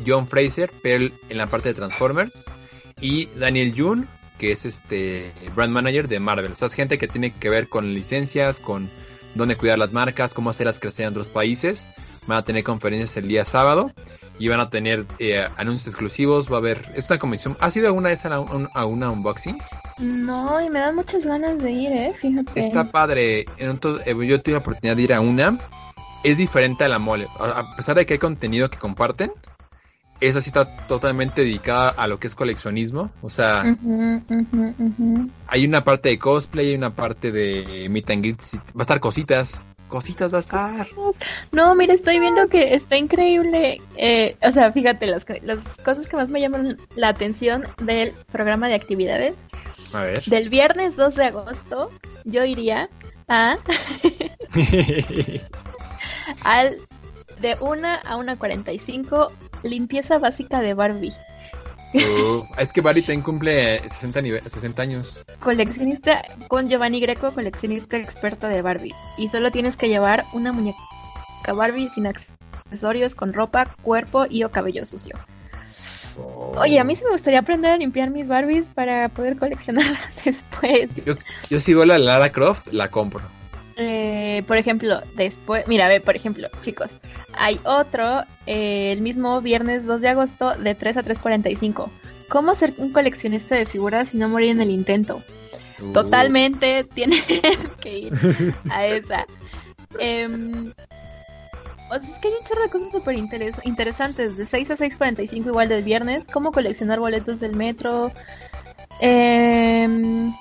John Fraser, pero en la parte de Transformers. Y Daniel June, que es este Brand Manager de Marvel. O sea, gente que tiene que ver con licencias, con dónde cuidar las marcas, cómo hacerlas crecer en otros países. Van a tener conferencias el día sábado y van a tener eh, anuncios exclusivos. Va a haber. Es una convención. ¿Has ido alguna vez a, la- un- a una unboxing? No, y me dan muchas ganas de ir, ¿eh? Fíjate. Está padre. Entonces, eh, yo tuve la oportunidad de ir a una. Es diferente a la mole. A pesar de que hay contenido que comparten, esa sí está totalmente dedicada a lo que es coleccionismo. O sea, hay una parte de cosplay, hay una parte de meet and greet. Va a estar cositas. Cositas va a estar. No, mira, estoy viendo que está increíble. eh, o sea, fíjate, las, las cosas que más me llaman la atención del programa de actividades. A ver. Del viernes 2 de agosto, yo iría a al de 1 a 1.45 limpieza básica de Barbie. Es que Barry también cumple 60, nive- 60 años. Coleccionista con Giovanni Greco, coleccionista experto de Barbie. Y solo tienes que llevar una muñeca Barbie sin accesorios, con ropa, cuerpo y o cabello sucio. Oye, a mí sí me gustaría aprender a limpiar mis Barbies para poder coleccionarlas después. Yo, yo si vuelo a Lara Croft, la compro. Eh, por ejemplo, después, mira, ve, por ejemplo, chicos, hay otro eh, el mismo viernes 2 de agosto de 3 a 3.45. ¿Cómo ser un coleccionista de figuras y no morir en el intento? Uh, Totalmente tienes que ir a esa. Em, o sea, es que hay un chorro de cosas súper interes- interesantes. De 6 a 6.45 igual del viernes. Cómo coleccionar boletos del metro. Em,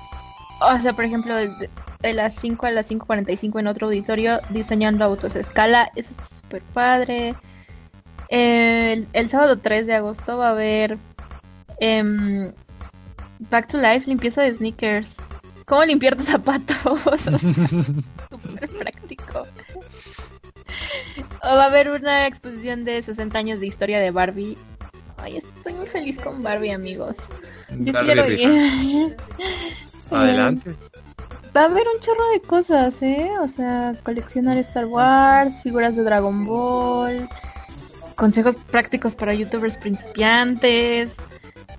o sea, por ejemplo, de, las 5 a las 5.45 en otro auditorio diseñando autos a escala. Eso está súper padre. El, el sábado 3 de agosto va a haber em, Back to Life, limpieza de sneakers. ¿Cómo limpiar tus zapatos? Súper práctico. O va a haber una exposición de 60 años de historia de Barbie. Ay, estoy muy feliz con Barbie, amigos. Yo Barbie quiero ir. Adelante. Va a haber un chorro de cosas, ¿eh? O sea, coleccionar Star Wars, figuras de Dragon Ball, consejos prácticos para youtubers principiantes.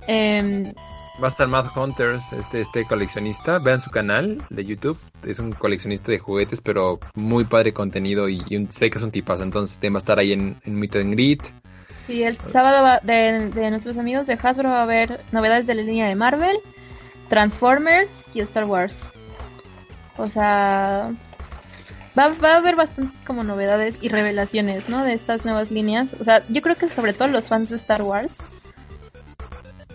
em, Va a estar Mad Hunters, este, este coleccionista. Vean su canal de YouTube. Es un coleccionista de juguetes, pero muy padre contenido y, y un- sé que es un tipazo. Entonces va a estar ahí en, en Meet and Greet. Sí, el sábado va- de, de nuestros amigos de Hasbro va a haber novedades de la línea de Marvel, Transformers y Star Wars. O sea, Va, va a haber bastantes como novedades y revelaciones, ¿no? De estas nuevas líneas. O sea, yo creo que sobre todo los fans de Star Wars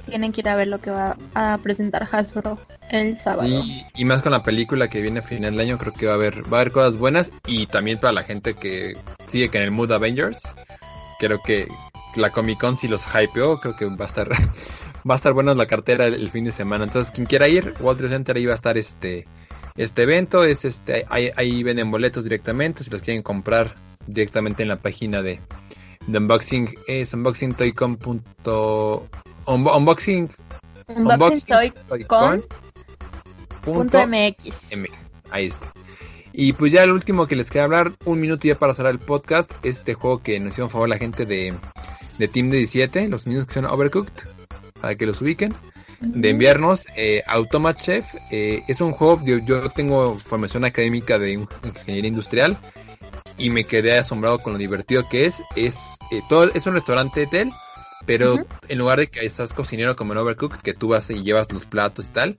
tienen que ir a ver lo que va a presentar Hasbro el sábado. Y más con la película que viene a final del año, creo que va a haber, va a haber cosas buenas y también para la gente que sigue que en el mood Avengers, creo que la Comic Con si los hypeó, creo que va a estar va a estar buena la cartera el, fin de semana. Entonces, quien quiera ir, Wall Street Center ahí va a estar este este evento, es este ahí, ahí venden boletos directamente, si los quieren comprar directamente en la página de, de unboxing es unboxingtoycon.com unboxing, unboxingtoycon.mx. Ahí está. Y pues ya el último que les queda hablar, un minuto ya para cerrar el podcast, este juego que nos hicieron favor la gente de, de Team 17, los niños que son Overcooked, para que los ubiquen, de enviarnos eh, Automat Chef. Eh, es un juego, yo, yo, tengo formación académica de ingeniería industrial y me quedé asombrado con lo divertido que es. Es, eh, todo, es un restaurante hotel pero en lugar de que estás cocinero como en Overcooked, que tú vas y llevas los platos y tal,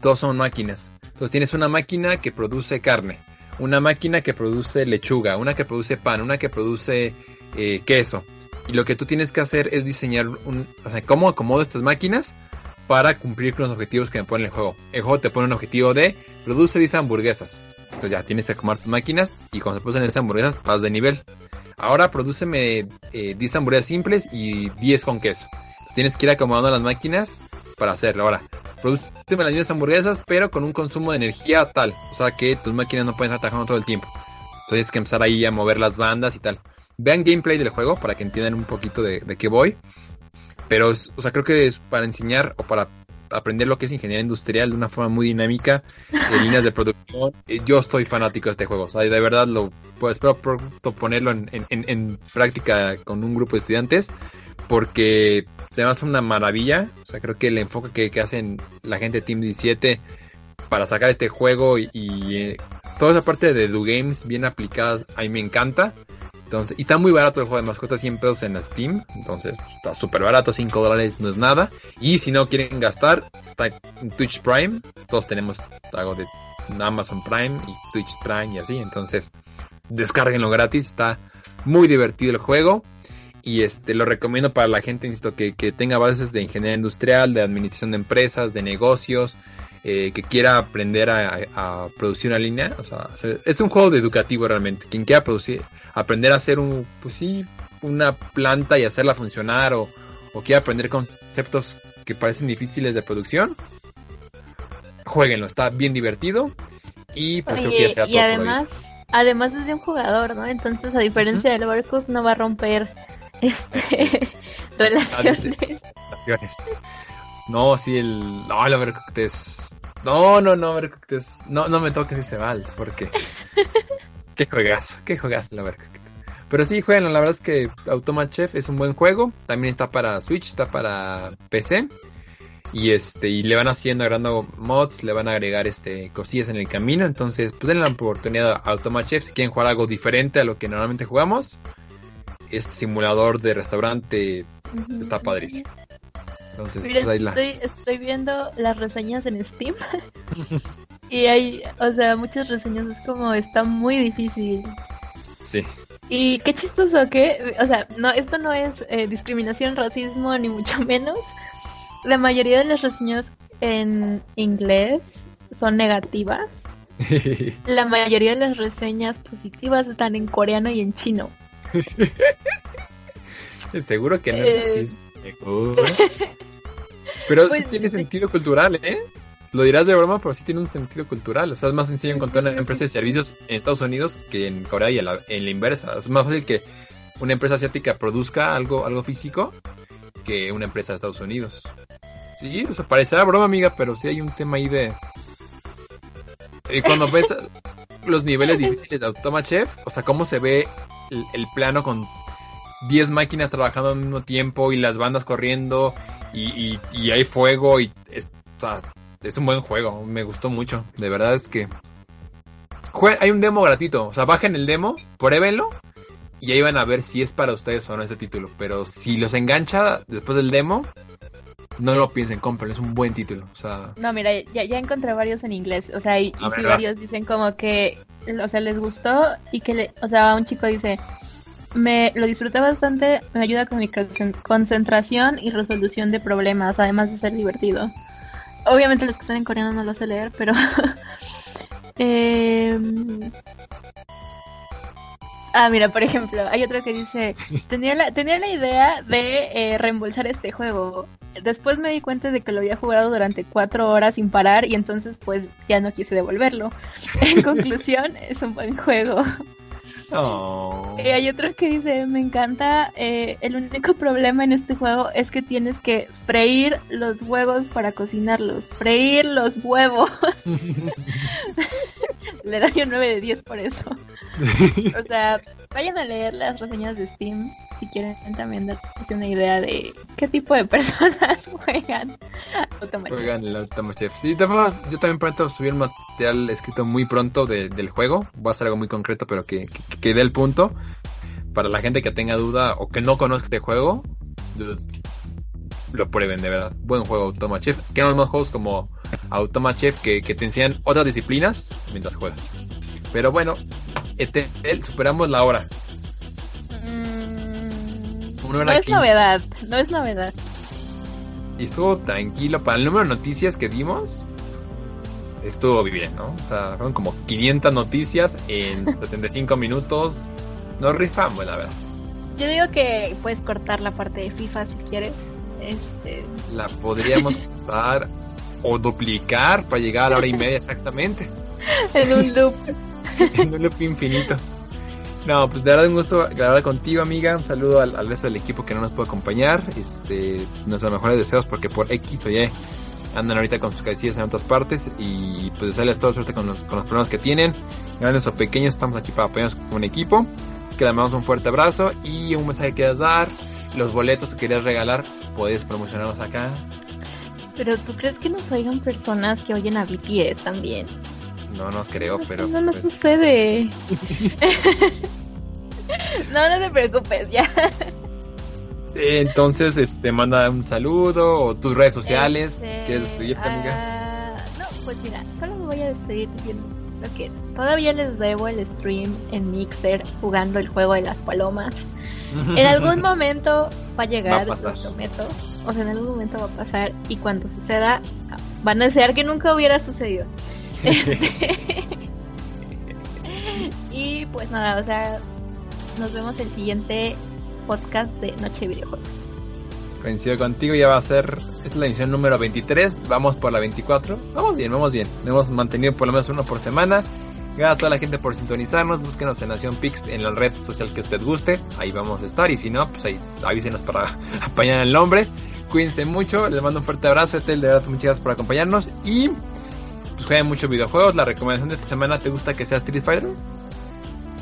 todos son máquinas. Entonces tienes una máquina que produce carne, una máquina que produce lechuga, una que produce pan, una que produce eh, queso. Y lo que tú tienes que hacer es diseñar un, o sea, cómo acomodo estas máquinas para cumplir con los objetivos que me pone el juego. El juego te pone un objetivo de produce 10 hamburguesas. Entonces ya tienes que acomodar tus máquinas y cuando se producen esas hamburguesas vas de nivel. Ahora prodúceme eh, 10 hamburguesas simples y 10 con queso. tienes que ir acomodando las máquinas para hacerlo. Ahora, prodúceme las 10 hamburguesas, pero con un consumo de energía tal. O sea que tus máquinas no pueden estar trabajando todo el tiempo. Entonces tienes que empezar ahí a mover las bandas y tal. Vean gameplay del juego para que entiendan un poquito de, de qué voy. Pero, o sea, creo que es para enseñar o para aprender lo que es ingeniería industrial de una forma muy dinámica, de líneas de producción. Eh, yo estoy fanático de este juego, o sea, de verdad lo pues, espero pronto ponerlo en, en, práctica con un grupo de estudiantes, porque se me hace una maravilla. O sea, creo que el enfoque que, hacen la gente de Team 17 para sacar este juego y, eh, toda esa parte de Do Games bien aplicada, a mí me encanta. Entonces, y está muy barato el juego de mascotas, 100 pesos en Steam. Entonces, pues, está súper barato, 5 dólares no es nada. Y si no quieren gastar, está en Twitch Prime. Todos tenemos algo de Amazon Prime y Twitch Prime y así. Entonces, descárguenlo gratis. Está muy divertido el juego. Y este lo recomiendo para la gente, insisto, que, que tenga bases de ingeniería industrial, de administración de empresas, de negocios, eh, que quiera aprender a, producir una línea. O sea, es un juego de educativo realmente. Quien quiera producir, aprender a hacer un, pues sí, una planta y hacerla funcionar o, o quiera aprender conceptos que parecen difíciles de producción, jueguenlo, está bien divertido y pues creo que ya sea y además, además es de un jugador, ¿no? Entonces a diferencia del Overcooked no va a romper este relaciones. No, sí, el. No, el Overcooked es. No, no, no, Overcooked es. No, no me toques ese vals, porque. qué juegazo, qué juegazo el Overcooked. Pero sí, juegan, la verdad es que Automat Chef es un buen juego. También está para Switch, está para PC. Y este, y le van haciendo, agregando mods, le van a agregar este cosillas en el camino. Entonces, pues denle la oportunidad a Automat Chef si quieren jugar algo diferente a lo que normalmente jugamos. Este simulador de restaurante está padrísimo. Entonces, pues ahí la... estoy, estoy viendo las reseñas en Steam. y hay, o sea, muchas reseñas. Es como, está muy difícil. Sí. Y qué chistoso que, o sea, no, esto no es eh, discriminación, racismo, ni mucho menos. La mayoría de las reseñas en inglés son negativas. La mayoría de las reseñas positivas están en coreano y en chino. Seguro que no es eh, Pero pues, tiene sentido cultural, ¿eh? Lo dirás de broma, pero sí tiene un sentido cultural. O sea, es más sencillo encontrar una empresa de servicios en Estados Unidos que en Corea y en la, inversa. Es más fácil que una empresa asiática produzca algo, algo físico que una empresa de Estados Unidos. Sí, o sea, parecerá broma, amiga, pero sí hay un tema ahí de... Y cuando ves los niveles difíciles de Automa Chef, o sea, cómo se ve el plano con 10 máquinas trabajando al mismo tiempo y las bandas corriendo y, hay fuego y es, es un buen juego, me gustó mucho, de verdad es que hay un demo gratuito, o sea, bajen el demo, pruébenlo y ahí van a ver si es para ustedes o no ese título, pero si los engancha después del demo, no lo piensen, compren, es un buen título. O sea, No, mira, ya, ya encontré varios en inglés, o sea, y, y ver, sí varios dicen como que, o sea, les gustó y que, le, o sea, un chico dice, me lo disfruté bastante, me ayuda con mi concen- concentración y resolución de problemas, además de ser divertido. Obviamente los que están en coreano no lo sé leer, pero... Em, Ah, mira, por ejemplo, hay otro que dice, tenía la, tenía la idea de eh, reembolsar este juego. Después me di cuenta de que lo había jugado durante cuatro horas sin parar y entonces pues ya no quise devolverlo. En conclusión, es un buen juego. Y hay otro que dice, me encanta, eh, el único problema en este juego es que tienes que freír los huevos para cocinarlos. Freír los huevos. Le doy un 9 de 10 por eso. O sea, vayan a leer las reseñas de Steam si quieren también darse una idea de qué tipo de personas juegan Automatch. Juegan el Automa Chef. Sí, yo también pronto subir material escrito muy pronto de- del juego. Va a ser algo muy concreto, pero que, que, dé el punto. Para la gente que tenga duda o que no conozca este juego, lo prueben, de verdad. Buen juego Automa Chef. Que no más juegos como Automa Chef que, que te enseñan otras disciplinas mientras juegas. Pero bueno, Etel, superamos la hora. Hora no es novedad, no es novedad. Y estuvo tranquilo. Para el número de noticias que dimos, estuvo bien, ¿no? O sea, fueron como 500 noticias en 75 minutos. Nos rifamos, la verdad. Yo digo que puedes cortar la parte de FIFA si quieres. Este, La podríamos usar o duplicar para llegar a la hora y media exactamente. en un loop. en un loop infinito. No, pues de verdad un gusto grabar contigo, amiga. Un saludo al, resto del equipo que no nos puede acompañar. Este, nuestros mejores deseos porque por X o Y andan ahorita con sus casillas en otras partes y pues desearles toda suerte con los, con los problemas que tienen. Grandes o pequeños, estamos aquí para apoyarnos como un equipo. Que le mandamos un fuerte abrazo y un mensaje que quieras dar. Los boletos que querías regalar, puedes promocionarlos acá. Pero tú crees que nos oigan personas que oyen a BTS también? No, no creo, pero... no nos pues, sucede. no, no te preocupes, ya. Eh, Entonces, este, manda un saludo o tus redes sociales. Este, ¿Quieres despedirte, amiga? ah, no, pues mira, solo me voy a despedir diciendo que todavía les debo el stream en Mixer jugando el juego de las palomas. En algún momento va a llegar, Va a lo prometo. O sea, en algún momento va a pasar y cuando suceda van a desear que nunca hubiera sucedido. y pues nada, o sea, nos vemos el siguiente podcast de Noche de Videojuegos. Coincido contigo, ya va a ser. Es la edición número 23. Vamos por la 24. Vamos bien, vamos bien. Hemos mantenido por lo menos uno por semana. Gracias a toda la gente por sintonizarnos. Búsquenos en Nación Pix en la red social que usted guste. Ahí vamos a estar. Y si no, pues ahí avísenos para apañar el nombre. Cuídense mucho. Les mando un fuerte abrazo. Etel, de verdad, muchas gracias por acompañarnos. Y pues jueguen muchos videojuegos. La recomendación de esta semana, ¿te gusta que sea Street Fighter?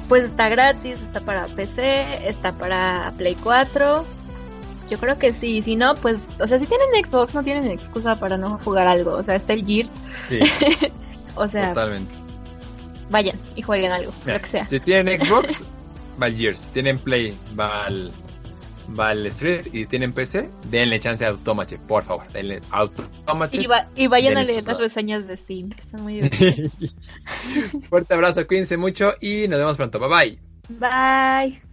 Pues está gratis, está para PC, está para Play 4. Yo creo que sí, si no, pues, o sea, si tienen Xbox no tienen excusa para no jugar algo. O sea, está el Gears, Sí, o sea, totalmente. vayan y jueguen algo, Mira, lo que sea. Si tienen Xbox, va al Gears. Si tienen Play, va al, va al Street. Y si tienen PC, denle chance a Automache, por favor. Denle Automache. Y, va- y vayan a leer las reseñas de Steam, que están muy divertidas. Fuerte abrazo, cuídense mucho y nos vemos pronto. Bye bye. Bye.